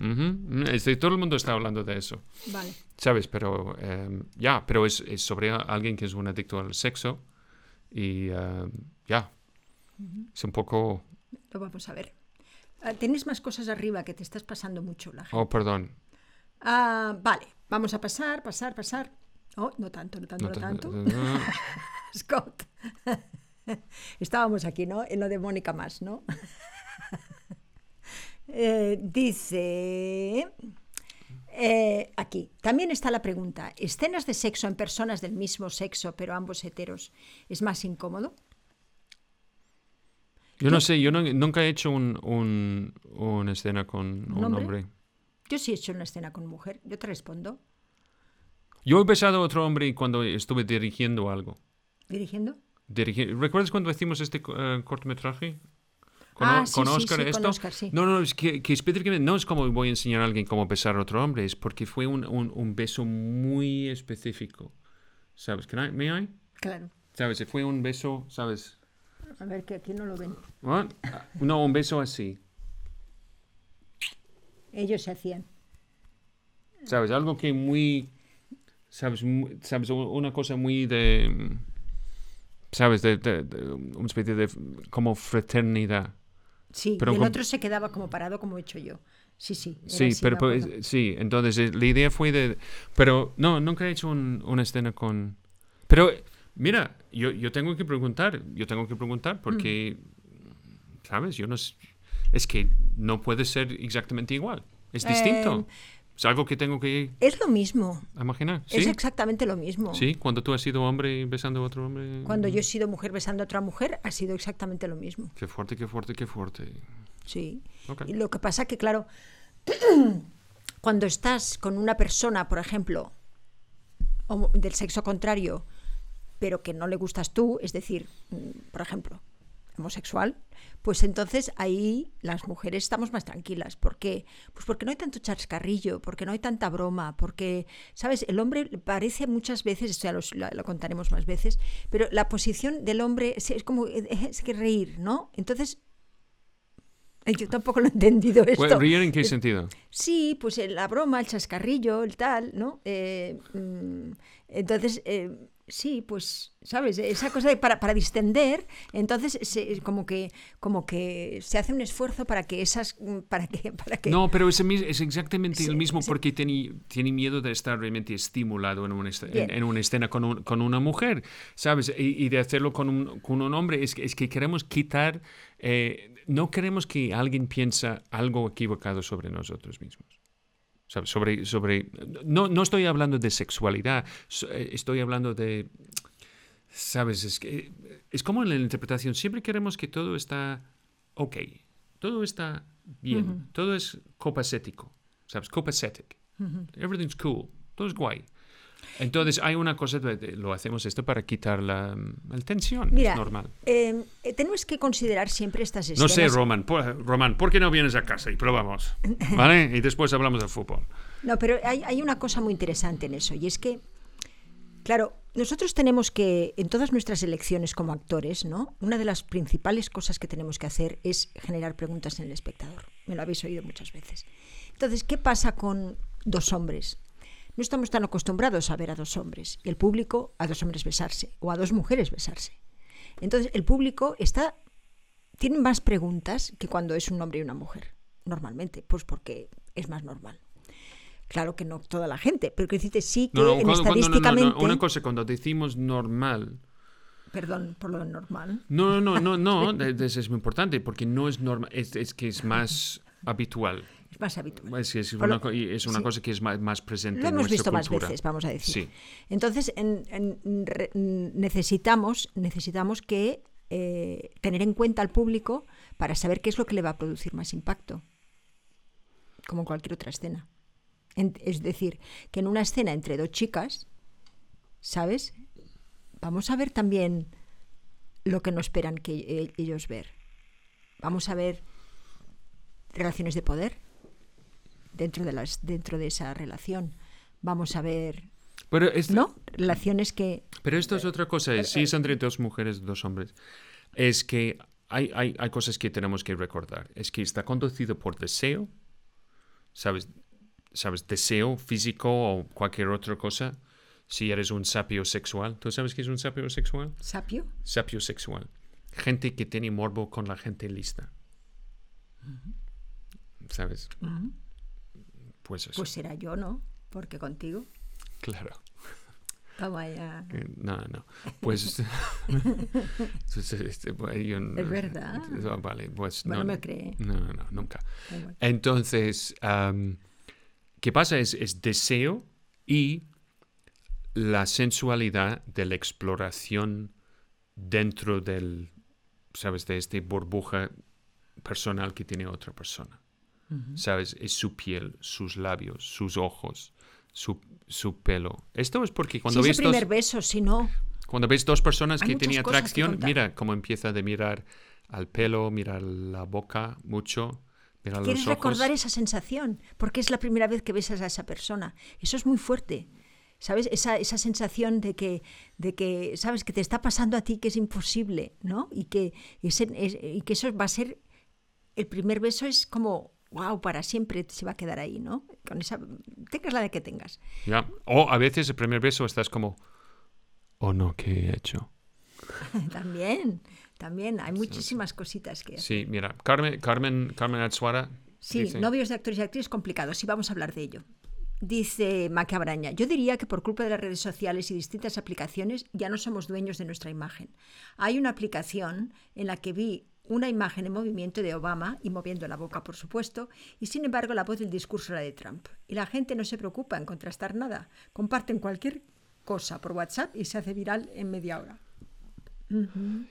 Es de- todo el mundo está hablando de eso. vale. ¿Sabes? Pero eh, ya, pero es, es sobre alguien que es un adicto al sexo y eh, ya, es un poco... Lo vamos a ver. Ah, Tienes más cosas arriba que te estás pasando mucho la gente. Oh, perdón. Ah, vale, vamos a pasar, pasar, pasar. Oh, no tanto, no tanto, no, No tanto. no. (laughs) Scott. (laughs) Estábamos aquí, ¿no? En lo de Mónica más, ¿no? Eh, dice eh, aquí, también está la pregunta, ¿escenas de sexo en personas del mismo sexo, pero ambos heteros, es más incómodo? Yo no sé, yo no- nunca he hecho un, un- una escena con un, hombre? hombre? Yo sí he hecho una escena con mujer, yo te respondo. Yo he besado a otro hombre cuando estuve dirigiendo algo. ¿Dirigiendo? Dirigi- ¿Recuerdas cuando hicimos este eh, cortometraje? Con, Ah, sí, con Oscar sí, esto. Oscar. No, no, es que, que específicamente no es como voy a enseñar a alguien cómo besar a otro hombre, es porque fue un, un- un beso muy específico. ¿Sabes? Can I- may I? Claro. ¿Sabes? Fue un beso, ¿sabes? A ver, que aquí no lo ven. What? No, un beso así. Ellos se hacían. ¿Sabes? Algo que muy... ¿Sabes? ¿Sabes? Una cosa muy de... ¿Sabes? De, de- de una especie de... como fraternidad. Sí, Pero el con- otro se quedaba como parado como he hecho yo. Sí, sí. Sí, pero pues, sí, entonces eh, la idea fue de... Pero no, nunca he hecho un- una escena con... Pero mira, yo, yo tengo que preguntar, yo tengo que preguntar porque, ¿sabes? Yo no es que no puede ser exactamente igual, es distinto. Eh, es algo que tengo que Es lo mismo. imaginar. ¿Sí? Es exactamente lo mismo. Sí, cuando tú has sido hombre besando a otro hombre. Cuando yo he sido mujer besando a otra mujer, ha sido exactamente lo mismo. Qué fuerte, qué fuerte, qué fuerte. Sí. Y lo que pasa que, claro, (clears throat) cuando estás con una persona, por ejemplo, del sexo contrario, pero que no le gustas tú, es decir, mm, por ejemplo, homosexual, pues entonces ahí las mujeres estamos más tranquilas. ¿Por qué? Pues porque no hay tanto chascarrillo, porque no hay tanta broma, porque, ¿sabes? El hombre parece muchas veces, esto ya los- lo, lo contaremos más veces, pero la posición del hombre es, es como, es que reír, ¿no? Entonces, eh, yo tampoco lo he entendido esto. Bueno, ¿Reír en qué sentido? Sí, pues eh, la broma, el chascarrillo, el tal, ¿no? Eh, mm, entonces, eh, Sí, pues, ¿sabes? Esa cosa de para, para distender, entonces se, como que como que se hace un esfuerzo para que esas para que para que No, pero es, es exactamente el mismo porque tiene, tiene miedo de estar realmente estimulado en una, en, en una escena con, un, con, una mujer, ¿sabes? Y, y de hacerlo con un, con un hombre es que, es que queremos quitar eh, no queremos que alguien piense algo equivocado sobre nosotros mismos. Sobre, sobre, no, no estoy hablando de sexualidad, eh, estoy hablando de, ¿sabes? Es, que, es como en la interpretación, siempre queremos que todo está ok, todo está bien, todo es copacetic, ¿sabes? Copacetic. Everything's cool, todo es guay. Entonces hay una cosa, lo hacemos esto para quitar la, tensión, Mira, es normal. Em, eh, tenemos que considerar siempre estas escenas. No sé, Roman, por, Roman, ¿por qué no vienes a casa y probamos? (laughs) ¿Vale? y después hablamos de fútbol. No, pero hay, hay una cosa muy interesante en eso, y es que, claro, nosotros tenemos que, en todas nuestras elecciones como actores, ¿no? Una de las principales cosas que tenemos que hacer es generar preguntas en el espectador. Me lo habéis oído muchas veces. Entonces, ¿qué pasa con dos hombres? No estamos tan acostumbrados a ver a dos hombres y el público a dos hombres besarse o a dos mujeres besarse. Entonces el público está tiene más preguntas que cuando es un hombre y una mujer, normalmente, pues porque es más normal. Claro que no toda la gente, pero que decirte sí que en estadísticamente... una cosa, cuando decimos normal... Perdón por lo normal. No, no, no, no, no (laughs) es muy importante porque no es normal, es, es que es más habitual más habitual. Es, una, es una cosa que es más, presente. Lo hemos visto más veces, vamos a decir. Entonces, necesitamos, necesitamos que eh, tener en cuenta al público para saber qué es lo que le va a producir más impacto, como cualquier otra escena. es decir, que en una escena entre dos chicas, ¿sabes? Vamos a ver también lo que no esperan que e, ellos ver. Vamos a ver relaciones de poder, dentro de, las, dentro de esa relación. Vamos a ver pero ¿No? Relaciones que... Pero esto es otra cosa, si es entre dos mujeres, dos hombres, es que hay, hay, hay, cosas que tenemos que recordar. Es que está conducido por deseo, ¿sabes? ¿Sabes? Deseo físico o cualquier otra cosa. Si eres un sapio sexual. ¿Tú sabes qué es un sapio sexual? ¿Sapio? Sapio sexual. Gente que tiene morbo con la gente lista. ¿Sabes? Pues eso. Pues será yo, ¿no? Porque contigo. Claro. Vamos allá. No, no. Pues. (laughs) este, pues es verdad. Vale, pues. no, me cree. No, no, nunca. Entonces, ¿qué pasa? Es, es deseo y la sensualidad de la exploración dentro del, ¿sabes? De esta burbuja personal que tiene otra persona. ¿Sabes? Es su piel, sus labios, sus ojos, su, su pelo. Esto es porque cuando ves... ves... el primer beso, si no... Cuando ves dos personas que tienen atracción, mira cómo empieza de mirar al pelo, mirar la boca mucho, mirar los ojos. Quieres recordar esa sensación, porque es la primera vez que besas a esa persona. Eso es muy fuerte. ¿Sabes? Esa, esa sensación de que, de que, ¿sabes? Que te está pasando a ti que es imposible, ¿no? Y que, ese, y que eso va a ser... El primer beso es como wow, para siempre se va a quedar ahí, ¿no? Con esa, tengas la de que tengas. Ya. O a veces el primer beso estás como, oh no, ¿qué he hecho? (laughs) también, también, hay muchísimas cositas que Sí, mira, Carmen, Carmen, Carmen Atsuara. Sí, novios de actores y actrices complicados, sí, vamos a hablar de ello. Dice Macabraña, yo diría que por culpa de las redes sociales y distintas aplicaciones ya no somos dueños de nuestra imagen. Hay una aplicación en la que vi una imagen en movimiento de Obama y moviendo la boca, por supuesto, y sin embargo la voz del discurso era de Trump. Y la gente no se preocupa en contrastar nada. Comparten cualquier cosa por WhatsApp y se hace viral en media hora.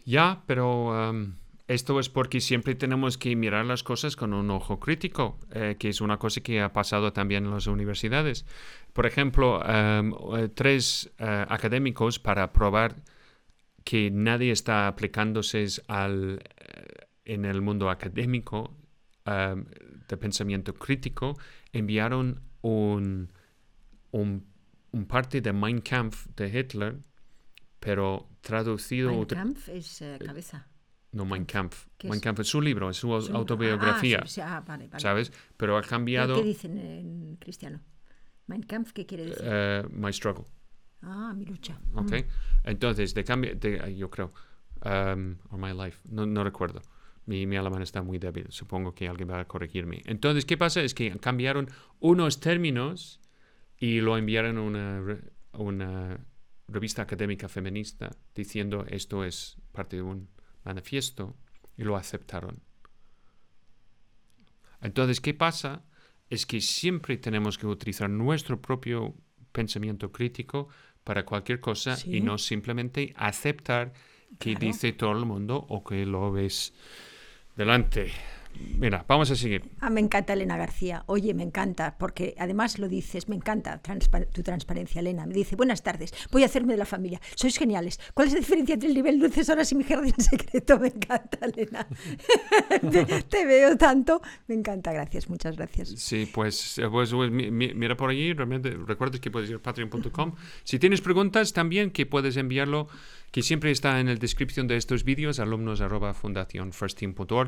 Ya, pero um, esto es porque siempre tenemos que mirar las cosas con un ojo crítico, eh, que es una cosa que ha pasado también en las universidades. Por ejemplo, um, tres eh, académicos para probar que nadie está aplicándose al en el mundo académico um, de pensamiento crítico enviaron un, un, parte de Mein Kampf de Hitler, pero traducido... Mein Kampf es eh, cabeza. No, Mein Kampf. Mein Kampf es su libro, es su autobiografía. Ah, vale, vale. ¿Sabes? Pero ha cambiado... ¿Qué dicen en cristiano? Mein Kampf, ¿qué quiere decir? Uh, my struggle. Ah, mi lucha. ¿Ok? Entonces, de cambio, de, yo creo, um, or my life, no, no recuerdo. Mi, mi, alemán está muy débil, supongo que alguien va a corregirme. Entonces, ¿qué pasa? Es que cambiaron unos términos y lo enviaron a una, una revista académica feminista diciendo esto es parte de un manifiesto y lo aceptaron. Entonces, ¿qué pasa? Es que siempre tenemos que utilizar nuestro propio pensamiento crítico para cualquier cosa y no simplemente aceptar que dice todo el mundo o que lo ves delante. Mira, vamos a seguir. Ah, me encanta Elena García. Oye, me encanta, porque además lo dices, me encanta tu transparencia, Elena. Me dice, buenas tardes, voy a hacerme de la familia. Sois geniales. ¿Cuál es la diferencia entre el nivel Luces Horas y mi jardín secreto? (laughs) Me encanta, Elena. (laughs) te, veo tanto. Me encanta, gracias, muchas gracias. Sí, pues, eh, pues, pues mira por allí, realmente recuerda que puedes ir a patreon.com. Si tienes preguntas, también que puedes enviarlo que siempre está en la descripción de estos vídeos, alumnos arroba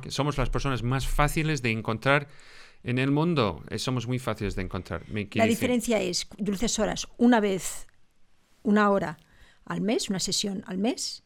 Somos las personas más fáciles de encontrar en el mundo. Eh, somos muy fáciles de encontrar. la diferencia es dulces horas, una vez, una hora al mes, una sesión al mes,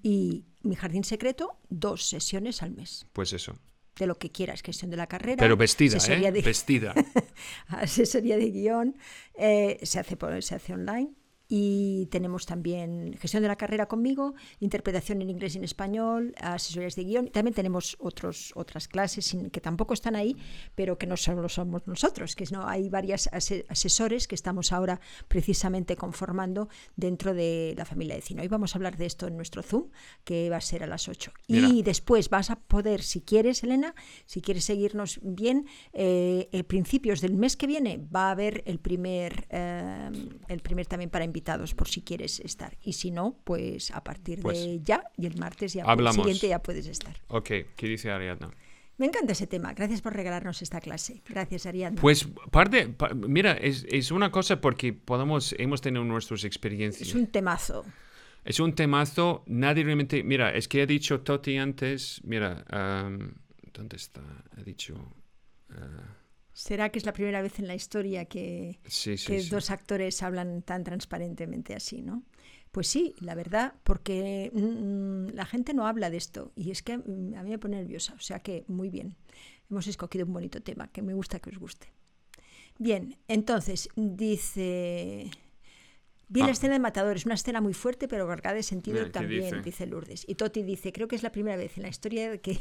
y mi jardín secreto, dos sesiones al mes. Pues eso de lo que quieras, cuestión de la carrera. Pero vestida, ¿eh? Vestida. (laughs) asesoría de guion, eh, se, hace por, se hace online y tenemos también gestión de la carrera conmigo, interpretación en inglés y en español, asesorías de guion. También tenemos otros, otras clases que tampoco están ahí, pero que no solo somos nosotros, que no hay varios asesores que estamos ahora precisamente conformando dentro de la familia de Cine. Hoy vamos a hablar de esto en nuestro Zoom, que va a ser a las 8. Y después vas a poder, si quieres, Elena, si quieres seguirnos bien, eh, principios del mes que viene va a haber el primer, eh, el primer también para invitar por si quieres estar. Y si no, pues a partir de pues ya y el martes ya el siguiente ya puedes estar. Ok, ¿qué dice Ariadna? Me encanta ese tema. Gracias por regalarnos esta clase. Gracias, Ariadna. Pues parte, mira, es, es, una cosa porque podemos, hemos tenido nuestras experiencias. Es un temazo. Es un temazo. Nadie realmente, mira, es que he dicho Toti antes, mira, ¿dónde está? He dicho... Uh, ¿Será que es la primera vez en la historia que, dos actores hablan tan transparentemente así, no? Pues sí, la verdad, porque mm, la gente no habla de esto y es que mm, a mí me pone nerviosa, o sea que muy bien. Hemos escogido un bonito tema que me gusta que os guste. Bien, entonces dice Vi la ah. escena de Matadores, una escena muy fuerte pero cargada de sentido también, dice? Lourdes. Y Toti dice, creo que es la primera vez en la historia que,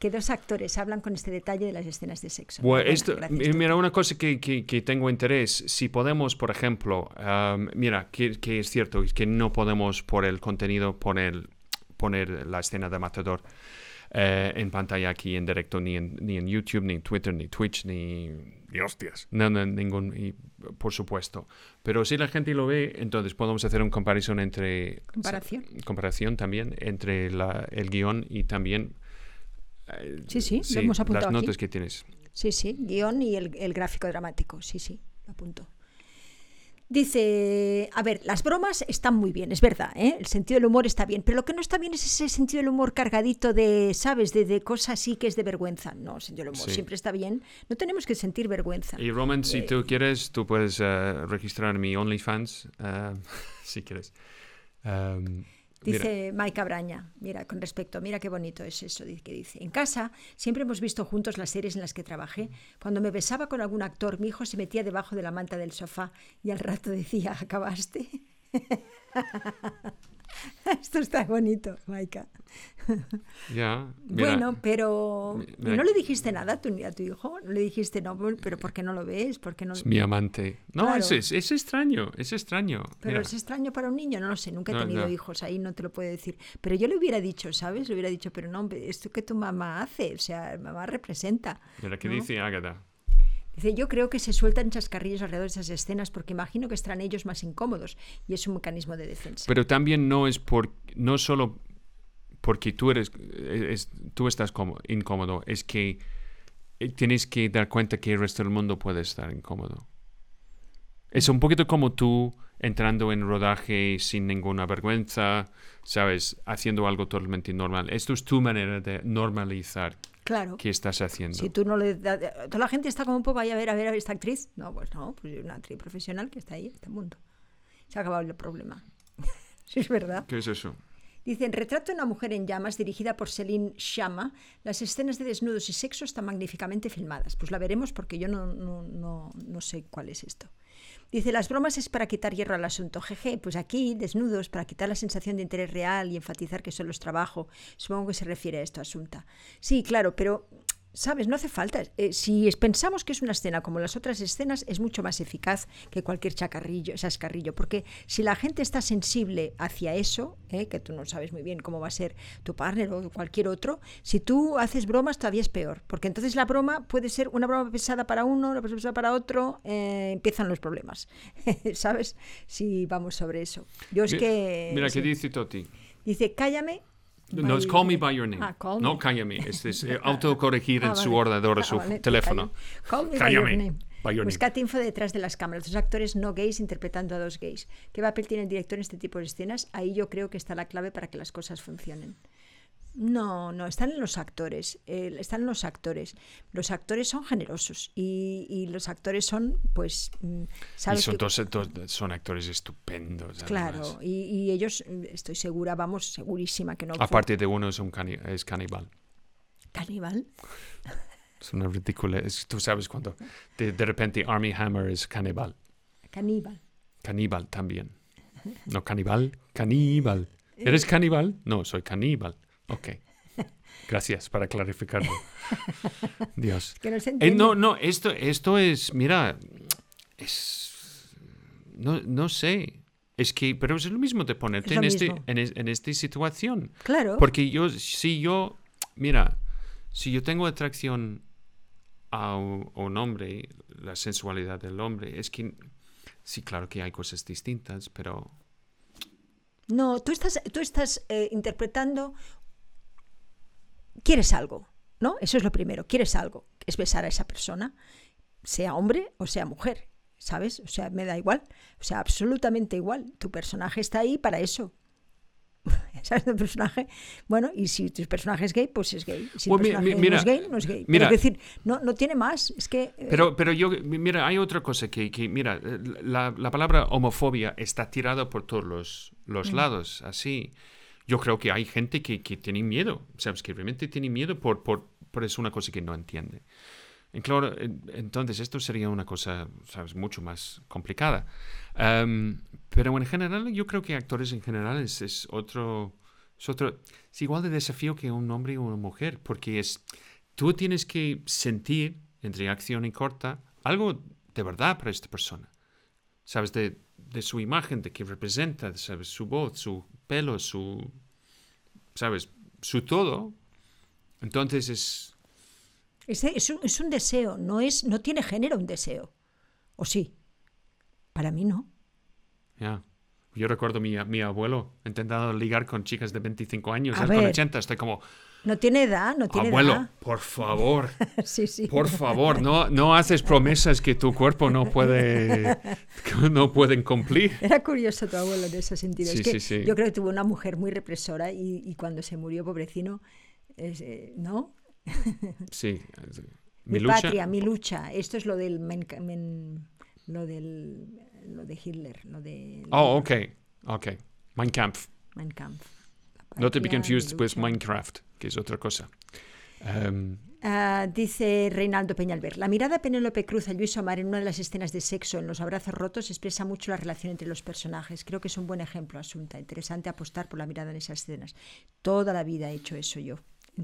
que dos actores hablan con este detalle de las escenas de sexo. Bueno, esto, mira, una cosa que, que, tengo interés, si podemos, por ejemplo, mira, que, que, es cierto, que no podemos por el contenido poner, poner la escena de Matador. Eh, en pantalla aquí en directo, ni en, ni en YouTube, ni en Twitter, ni Twitch, ni, ni hostias. No, no, ningún, y, por supuesto. Pero si la gente lo ve, entonces podemos hacer una comparación entre... Comparación. comparación también entre la, el guion y también... Eh, sí, sí, lo hemos apuntado Las notas que tienes. Sí, sí, guion y el, el gráfico dramático, sí, sí, lo apunto. Dice, a ver, las bromas están muy bien, es verdad, ¿eh? el sentido del humor está bien, pero lo que no está bien es ese sentido del humor cargadito de, ¿sabes?, de, de cosas así que es de vergüenza. No, el sentido del humor siempre está bien, no tenemos que sentir vergüenza. Y Roman, si eh, tú quieres, tú puedes uh, registrar mi OnlyFans, uh, (laughs) si quieres. Um, Dice Maika Braña, mira, con respecto, mira qué bonito es eso que dice. En casa siempre hemos visto juntos las series en las que trabajé. Cuando me besaba con algún actor, mi hijo se metía debajo de la manta del sofá y al rato decía, (laughs) ¿acabaste? (laughs) (laughs) Esto está bonito, Maika. (laughs) Ya. bueno, pero ¿no le dijiste nada a tu, a tu, hijo? ¿No le dijiste, no, pero ¿por qué no lo ves? ¿Por no... Es mi amante. No, es, es, extraño, es extraño. Pero es extraño para un niño, no lo sé, nunca he tenido hijos, ahí no te lo puedo decir. Pero yo le hubiera dicho, ¿sabes? Le hubiera dicho, pero no, esto que tu mamá hace, o sea, mamá representa. Mira, ¿qué dice Ágata? Dice, yo creo que se sueltan chascarrillos alrededor de esas escenas porque imagino que estarán ellos más incómodos y es un mecanismo de defensa. Pero también no es por, no solo porque tú eres, tú estás incómodo, es que eh, tienes que dar cuenta que el resto del mundo puede estar incómodo. Es un poquito como tú entrando en rodaje sin ninguna vergüenza, sabes, haciendo algo totalmente normal. Esto es tu manera de normalizar Claro. ¿Qué estás haciendo? Si tú no le toda la gente está como un poco ahí a ver, a ver, a ver esta actriz. No, pues no, pues una actriz profesional que está ahí en este mundo. Se ha acabado el problema. (laughs) sí, es verdad. ¿Qué es eso? Dice, en Retrato de una mujer en llamas, dirigida por Celine Chama, las escenas de desnudos y sexo están magníficamente filmadas. Pues la veremos porque yo no, no, no, no sé cuál es esto. Dice, las bromas es para quitar hierro al asunto. Jeje, pues aquí, desnudos, para quitar la sensación de interés real y enfatizar que solo es trabajo. Supongo que se refiere a esto, Asunta. Sí, claro, pero ¿Sabes? No hace falta. Eh, si pensamos que es una escena como las otras escenas, es mucho más eficaz que cualquier chacarrillo, escarrillo. Porque si la gente está sensible hacia eso, eh, que tú no sabes muy bien cómo va a ser tu partner o cualquier otro, si tú haces bromas todavía es peor. Porque entonces la broma puede ser una broma pesada para uno, una broma pesada para otro, eh, empiezan los problemas. (laughs) ¿Sabes? Si vamos sobre eso. Yo es que... Mira, ¿qué dice Toti? Dice, cállame no, es Call Me By Your Name. Ah, no cállame. Es, es eh, (laughs) autocorregir en ah, su ordenador o ah, su teléfono. Call Me cállame. By Your Buscad info detrás de las cámaras. Dos actores no gays interpretando a dos gays. ¿Qué papel tiene el director en este tipo de escenas? Ahí yo creo que está la clave para que las cosas funcionen. No, no, están en los actores, eh, están en los actores. Los actores son generosos y, los actores son, pues, mm, ¿sabes? Y son, son actores estupendos. Claro, y, ellos, mm, estoy segura, vamos, segurísima que no. Aparte de uno es, un es caníbal. ¿Caníbal? Es una ridícula. Tú sabes cuando de, de repente Army Hammer es caníbal. Caníbal. Caníbal también. No caníbal, caníbal. ¿Eres caníbal? No, soy caníbal. Ok. Gracias para clarificarlo. (laughs) Dios. Que no, eh, no, no, esto, esto es, mira, es, no, no sé. Es que, pero es lo mismo de ponerte en, este, en, en, esta situación. Claro. Porque yo, si yo, mira, si yo tengo atracción a un, hombre, la sensualidad del hombre, es que, sí, claro que hay cosas distintas, pero... No, tú estás, tú estás eh, interpretando quieres algo, ¿no? Eso es lo primero, quieres algo, es besar a esa persona, sea hombre o sea mujer, ¿sabes? O sea, me da igual, o sea, absolutamente igual. Tu personaje está ahí para eso. (laughs) ¿Sabes? Tu personaje, bueno, y si tu personaje es gay, pues es gay. Si tu personaje no es gay, no es gay. es decir, no, no tiene más. Es que. Eh, pero, pero yo, mira, hay otra cosa que, que mira, la, la, palabra homofobia está tirada por todos los, los mm. lados, así yo creo que hay gente que, que tiene miedo, ¿sabes? Que realmente tiene miedo por, por, por es una cosa que no entiende. En claro, entonces esto sería una cosa, ¿sabes? Mucho más complicada. pero en general, yo creo que actores en general es, es, otro, es otro, es igual de desafío que un hombre o una mujer, porque es, tú tienes que sentir entre acción y corta algo de verdad para esta persona. ¿Sabes? De, de su imagen, de qué representa, ¿sabes? Su voz, su pelo, su, ¿sabes? Su todo. Entonces es... Es, un, es un, deseo, no, es, no tiene género un deseo. ¿O sí? Para mí no. Ya. Yo recuerdo mi, mi abuelo intentando ligar con chicas de 25 años, con 80, estoy como... No tiene edad, no tiene Abuelo, por favor. (laughs) sí, sí. Por favor, no, no haces promesas que tu cuerpo no puede (laughs) no pueden cumplir. Era curioso tu abuelo en ese sentido. Sí, es que sí, Yo creo que tuvo una mujer muy represora y, cuando se murió, pobrecino, eh, ¿no? (laughs) sí. Mi, lucha... patria, mi lucha. Esto es lo del, lo del lo de Hitler, lo de... Oh, ok, ok. Mein Kampf. Mein Kampf. No te be confused with Minecraft que es otra cosa. Em, ah, dice Reinaldo Peñalver, la mirada de Penélope Cruz a Luis Omar en una de las escenas de sexo en los abrazos rotos expresa mucho la relación entre los personajes. Creo que es un buen ejemplo, Asunta. Interesante apostar por la mirada en esas escenas. Toda la vida he hecho eso yo.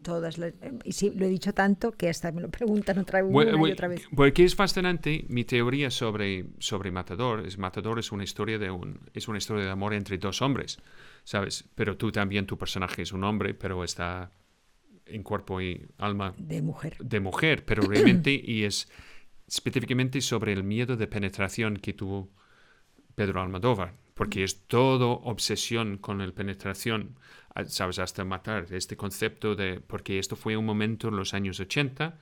Todas y sí, lo he dicho tanto que hasta me lo preguntan otra, y otra vez. Porque es fascinante mi teoría sobre, sobre Matador. Es, Matador es una historia de un, es una historia de amor entre dos hombres, ¿sabes? Pero tú también, tu personaje es un hombre, pero está en cuerpo y alma de mujer. De mujer, pero realmente y es específicamente sobre el miedo de penetración que tuvo Pedro Almodóvar, porque es todo obsesión con la penetración, sabes, hasta matar, este concepto de, porque esto fue un momento en los años 80,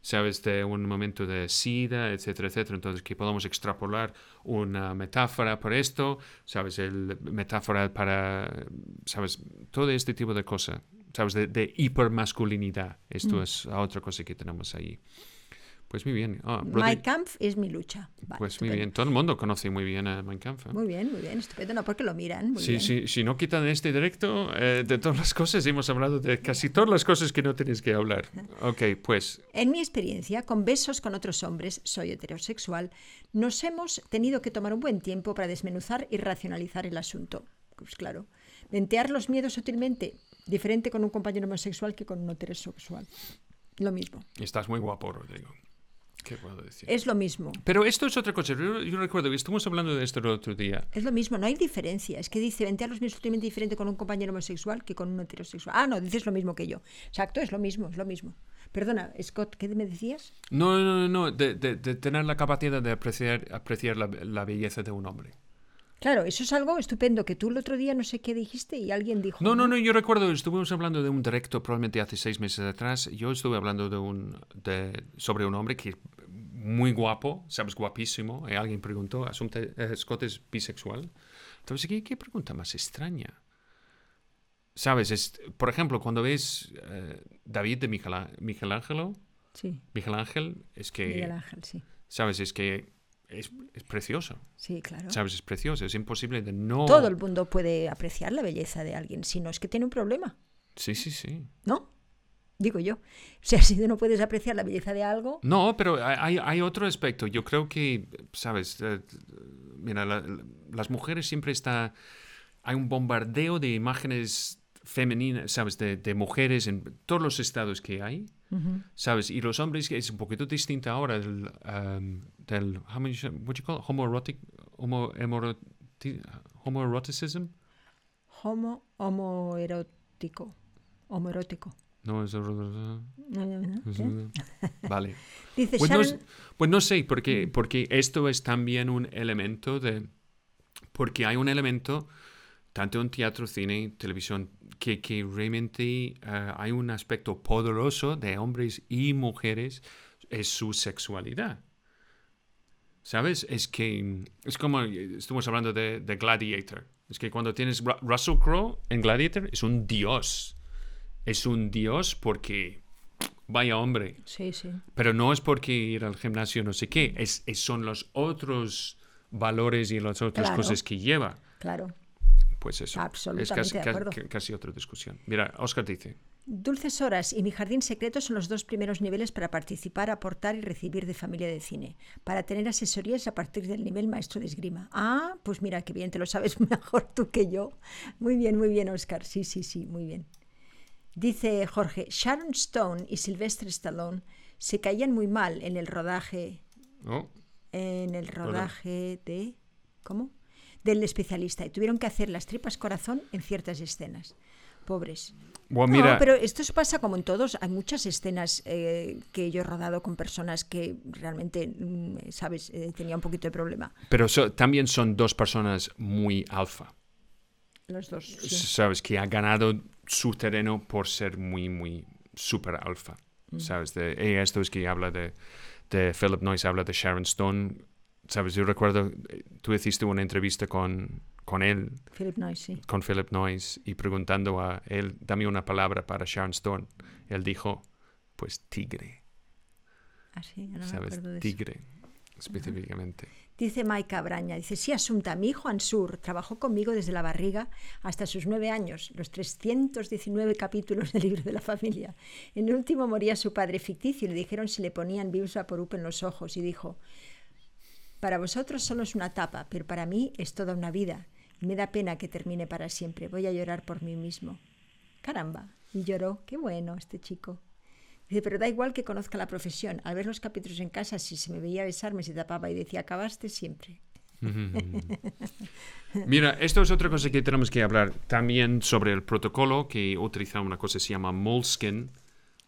sabes, de un momento de sida, etcétera, etcétera, entonces que podemos extrapolar una metáfora por esto, sabes, el metáfora para, sabes, todo este tipo de cosas ¿sabes? De, hipermasculinidad. Esto mm. es otra cosa que tenemos ahí. Pues muy bien. Ah, My Rodri- Kampf es mi lucha. Vale, pues muy estupendo. bien. Todo el mundo conoce muy bien a Mein Kampf. ¿eh? Muy bien, muy bien, estupendo. No, porque lo miran. Muy Sí, bien. sí, si no quitan este directo, eh, de todas las cosas, hemos hablado de casi todas las cosas que no tienes que hablar. (laughs) Ok, pues En mi experiencia, con besos con otros hombres, soy heterosexual, nos hemos tenido que tomar un buen tiempo para desmenuzar y racionalizar el asunto. Pues claro, ventear los miedos sutilmente, diferente con un compañero homosexual que con un heterosexual. Lo mismo. estás muy guapo, Rodrigo. ¿Qué puedo decir? Es lo mismo. Pero esto es otra cosa. Yo, yo recuerdo que estuvimos hablando de esto el otro día. Es lo mismo, no hay diferencia. Es que dice ventear los miedos sutilmente diferente con un compañero homosexual que con un heterosexual. Ah, no, dices lo mismo que yo. Exacto, es lo mismo, es lo mismo. Perdona, Scott, ¿qué me decías? No, no, no, no, de, de- de tener la capacidad de apreciar, apreciar la, la belleza de un hombre. Claro, eso es algo estupendo que tú el otro día no sé qué dijiste y alguien dijo. No, no, no, yo recuerdo, estuvimos hablando de un directo probablemente hace seis meses atrás. Yo estuve hablando de un, de, sobre un hombre que es muy guapo, sabes, guapísimo. Y alguien preguntó, ¿Asunta, eh, Scott es bisexual? Entonces, ¿qué, qué pregunta más extraña? Sabes, es, por ejemplo, cuando ves eh, David de Michelangelo, Sí, Michelangel, es que, Miguel Ángel, sí. sabes, es que es, es precioso. Sí, claro. Sabes, es precioso, es imposible de no... Todo el mundo puede apreciar la belleza de alguien, si no es que tiene un problema, Sí, sí, sí. ¿no? Digo yo. O sea, (laughs) si no puedes apreciar la belleza de algo, No, pero hay, hay otro aspecto. Yo creo que, sabes, Eh, mira, la- la- las mujeres siempre está, hay un bombardeo de imágenes femeninas, sabes, de, de mujeres en todos los estados que hay, sabes, y los hombres es un poquito distinto ahora um, del how many, what you call it? homoerotic, homo, hemoroti- homoeroticism, homo, homoerótico. Homoerótico. no es No, no, no. ¿Qué? vale. (laughs) Dice Pues no, Sharon, s- pues no sé, porque, porque esto es también un elemento de... Porque hay un elemento, tanto en teatro, cine, televisión, que, que realmente eh, hay un aspecto poderoso de hombres y mujeres, es su sexualidad. ¿Sabes? Es que es como estuvimos hablando de, de Gladiator. Es que cuando tienes Ru- Russell Crowe en Gladiator es un dios. Es un dios porque vaya hombre. Sí, sí. Pero no es porque ir al gimnasio no sé qué, es, es- son los otros valores y las otras Claro. cosas que lleva. Claro. Pues eso. Absolutamente es casi, de acuerdo. casi otra discusión. Mira, Oscar dice, Dulces Horas y Mi Jardín Secreto son los dos primeros niveles para participar, aportar y recibir de familia de cine, para tener asesorías a partir del nivel maestro de esgrima. Ah, pues mira, qué bien, te lo sabes (laughs) mejor tú que yo. Muy bien, muy bien, Oscar. Sí, sí, sí, muy bien. Dice Jorge, Sharon Stone y Sylvester Stallone se caían muy mal en el rodaje, oh, en el rodaje de, ¿cómo? Del especialista y tuvieron que hacer las tripas corazón en ciertas escenas. Pobres. bueno, No, mira, pero esto pasa como en todos. Hay muchas escenas eh, que yo he rodado con personas que realmente, mm, ¿sabes? Eh, tenía un poquito de problema. pero so- también son dos personas muy alfa. Los dos. sí. Sabes, que ha ganado su terreno por ser muy, muy super alfa. Mm. Sabes, de, y esto es que habla de, de Philip Noyce, habla de Sharon Stone. Sabes, yo recuerdo, eh, tú hiciste una entrevista con, con él Philip Noyce, sí. con Philip Noyce y preguntando a él, dame una palabra para Sharon Stone. Él dijo, pues tigre, Ah, sí, me ¿sabes? acuerdo de eso. Tigre, específicamente. Dice Maika Braña, dice, sí, Asunta, mi hijo Ansur trabajó conmigo desde la barriga hasta sus nueve años, los 319 capítulos del libro de la familia. En el último moría su padre ficticio y le dijeron si le ponían Virus Vaporub en los ojos y dijo, para vosotros solo es una tapa, pero para mí es toda una vida. Me da pena que termine para siempre. Voy a llorar por mí mismo. Caramba. Y lloró. Qué bueno este chico. Dice, pero da igual que conozca la profesión. Al ver los capítulos en casa, si se me veía besarme, se tapaba y decía, acabaste siempre. (laughs) Mira, esto es otra cosa que tenemos que hablar también sobre el protocolo que utiliza una cosa que se llama Moleskin.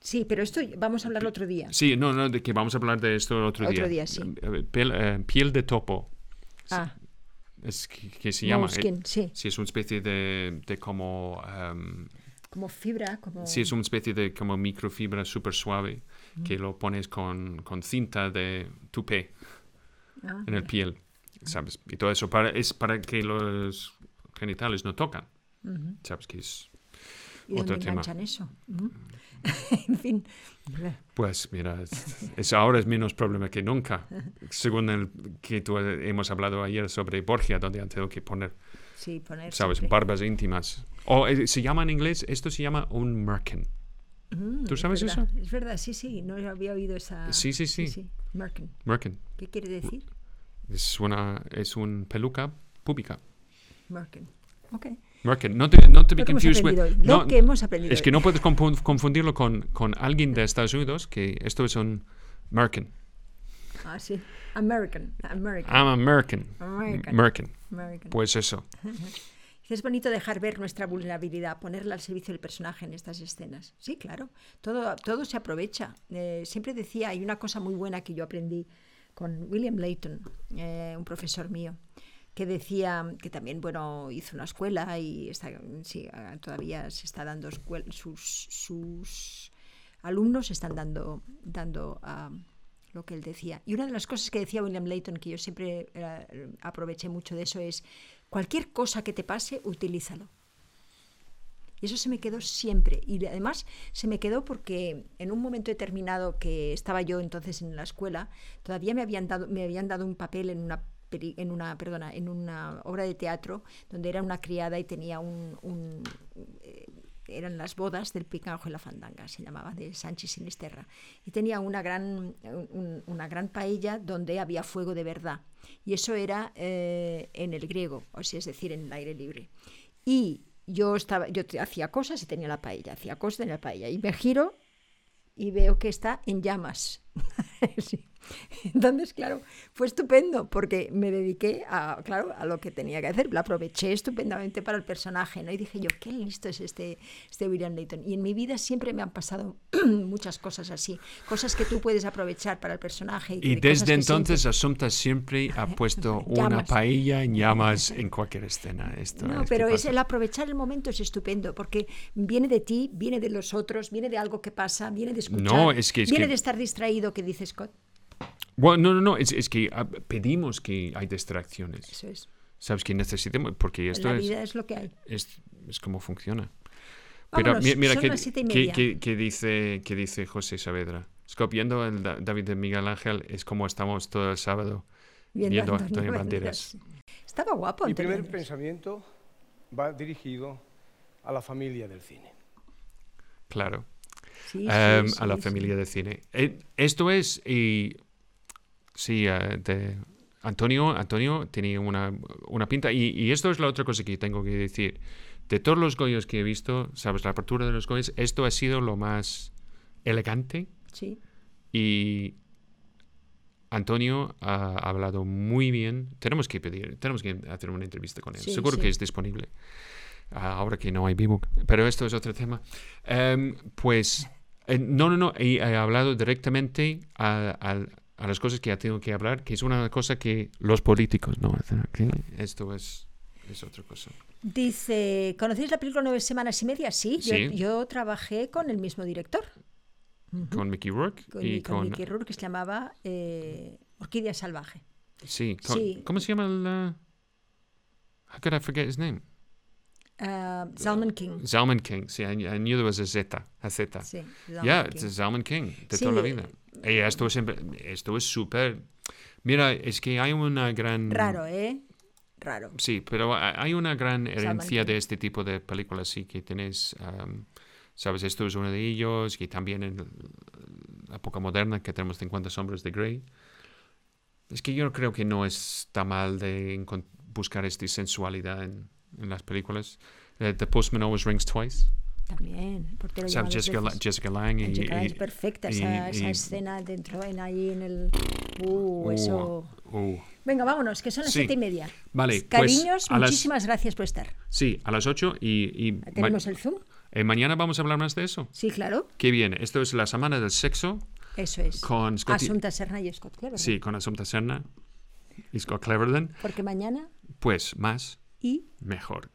Sí, pero esto vamos a hablar otro día. Sí, no, no, de que vamos a hablar de esto el otro, Otro día. día, sí. Eh, Piel, eh, piel de topo. Ah, Es que, que se llama. moleskin, eh, sí. sí, es una especie de, de como. em, Como fibra, como... Sí, es una especie de como microfibra súper suave que lo pones con, con cinta de tupé Ah, en el piel, ¿sabes? Y todo eso para, es para que los genitales no tocan, ¿sabes? Que es ¿Y dónde otro tema. enganchan eso? Ujú. (laughs) en fin. Pues mira, es, es ahora es menos problema que nunca, según el que tú hemos hablado ayer sobre Borgia, donde han tenido que poner, Sí, poner. sabes, siempre. barbas íntimas. O eh, se llama en inglés, esto se llama un merkin. Mm, ¿Tú es sabes eso? Es verdad, sí, sí. No había oído esa. Sí, sí, sí. Merkin. Merkin. ¿Qué quiere decir? Es una es un peluca pública. Merkin. Ok. No te, no te be Lo que hemos confused with- aprendido hoy. no, Lo que hemos aprendido Es que no puedes confun- confundirlo con, con alguien de Estados Unidos, que esto es un Merkin. Ah, sí. American. American. I'm American. American. Merkin. American. Pues eso. (laughs) Es bonito dejar ver nuestra vulnerabilidad, ponerla al servicio del personaje en estas escenas. Sí, claro, todo, todo se aprovecha. Eh, siempre decía, hay una cosa muy buena que yo aprendí con William Layton, eh, un profesor mío, que decía que también, bueno, hizo una escuela y sí, ah, todavía se está dando escuel- sus, sus alumnos están dando, dando ah, lo que él decía. Y una de las cosas que decía William Layton, que yo siempre eh, aproveché mucho de eso, es cualquier cosa que te pase, utilízalo. Y eso se me quedó siempre. Y además se me quedó porque en un momento determinado que estaba yo entonces en la escuela, todavía me habían dado, me habían dado un papel en una en una, perdona, en una obra de teatro donde era una criada y tenía un, un, eh, eran las bodas del Picanjo y la Fandanga, se llamaba, de Sánchez Sinisterra. Y tenía una gran, un- una gran paella donde había fuego de verdad. Y eso era eh, en el griego, o sea, es decir, en el aire libre. Y yo estaba, yo hacía cosas y tenía la paella, hacía cosas y tenía la paella. Y me giro y veo que está en llamas. (laughs) Sí. (laughs) Entonces, claro, fue estupendo porque me dediqué a, claro, a lo que tenía que hacer. Lo aproveché estupendamente para el personaje, ¿no? Y dije yo, qué listo es este, este William Layton. Y en mi vida siempre me han pasado (clears throat) muchas cosas así, cosas que tú puedes aprovechar para el personaje. Y desde entonces sientes- Asunta siempre ha (laughs) puesto una paella en llamas en cualquier escena. Esto No, es pero es el aprovechar el momento es estupendo, porque viene de ti, viene de los otros, viene de algo que pasa, viene de escuchar, No, es que- es viene que- de estar distraído, que dice Scott. Bueno, no, no, no, es, es que ah, pedimos que hay distracciones. Eso es. Sabes que necesitemos, porque esto la es, vida es lo que hay. es, es como funciona. Pero Vámonos, mi- mira, son que, las siete y que- media. que- que dice, que dice José Saavedra. Es viendo el Da- David de Miguel Ángel es como estamos todo el sábado viendo a Antonio Banderas. Estaba guapo Mi primer Banderas. pensamiento va dirigido a la familia del cine. Claro. sí, Em, sí, a la sí. familia de cine. Eh, esto es, y sí, eh, Antonio, Antonio tenía una, una pinta, y, y esto es la otra cosa que tengo que decir. De todos los Goyos que he visto, sabes, la apertura de los Goyos, esto ha sido lo más elegante Sí. y Antonio ha hablado muy bien. Tenemos que pedir, tenemos que hacer una entrevista con él. Sí, Seguro sí. que es disponible. Ah, ahora que no hay vivo. Pero esto es otro tema. Em, pues, eh, no, no, no. Y he hablado directamente a, a- a las cosas que ha tenido que hablar, que es una cosa que los políticos no hacen. ¿ok? Esto es, es otra cosa. Dice, ¿conocéis la película Nueve Semanas y Media? Sí, yo, Sí. yo trabajé con el mismo director, Con Mickey Rourke con, y con con. Mickey Rourke, que se llamaba eh, Orquídea Salvaje. Sí, con- Sí. ¿Cómo se llama el. uh, how could I forget his name? Ah, Salman King. Zalman King. Sí, I, I knew there was a Z. A Z. Sí, Salman Ya, King. it's Zalman King, de Sí, toda la vida. Y esto es esto es súper... Mira, es que hay una gran... Raro, ¿eh? Raro. Sí, pero ha- hay una gran herencia de este tipo de películas, sí, que tienes, am, sabes, esto es uno de ellos, y también en la época moderna que tenemos 50 sombras de Grey. Es que yo creo que no está mal de buscar esta sensualidad en, en las películas. Eh, The Postman Always Rings Twice. También. el portero ¿Sabes? dos Jessica, La-. Jessica Lang y... Jessica Lange y- es perfecta, y- esa, escena dentro, en ahí en el... Uh, Uh, eso... uh. Venga, vámonos, que son las Sí. siete y media. Vale, pues, Cariños, las- muchísimas gracias por estar. Sí, a las 8 y, ¿Tenemos el Zoom? eh, mañana vamos a hablar más de eso. Sí, claro. Qué bien, esto es la semana del sexo Eso es. con Scott, Asunta Serna y Scott Clever. sí, con Asunta Serna y Scott Cleverden. Porque mañana Pues más, y mejor.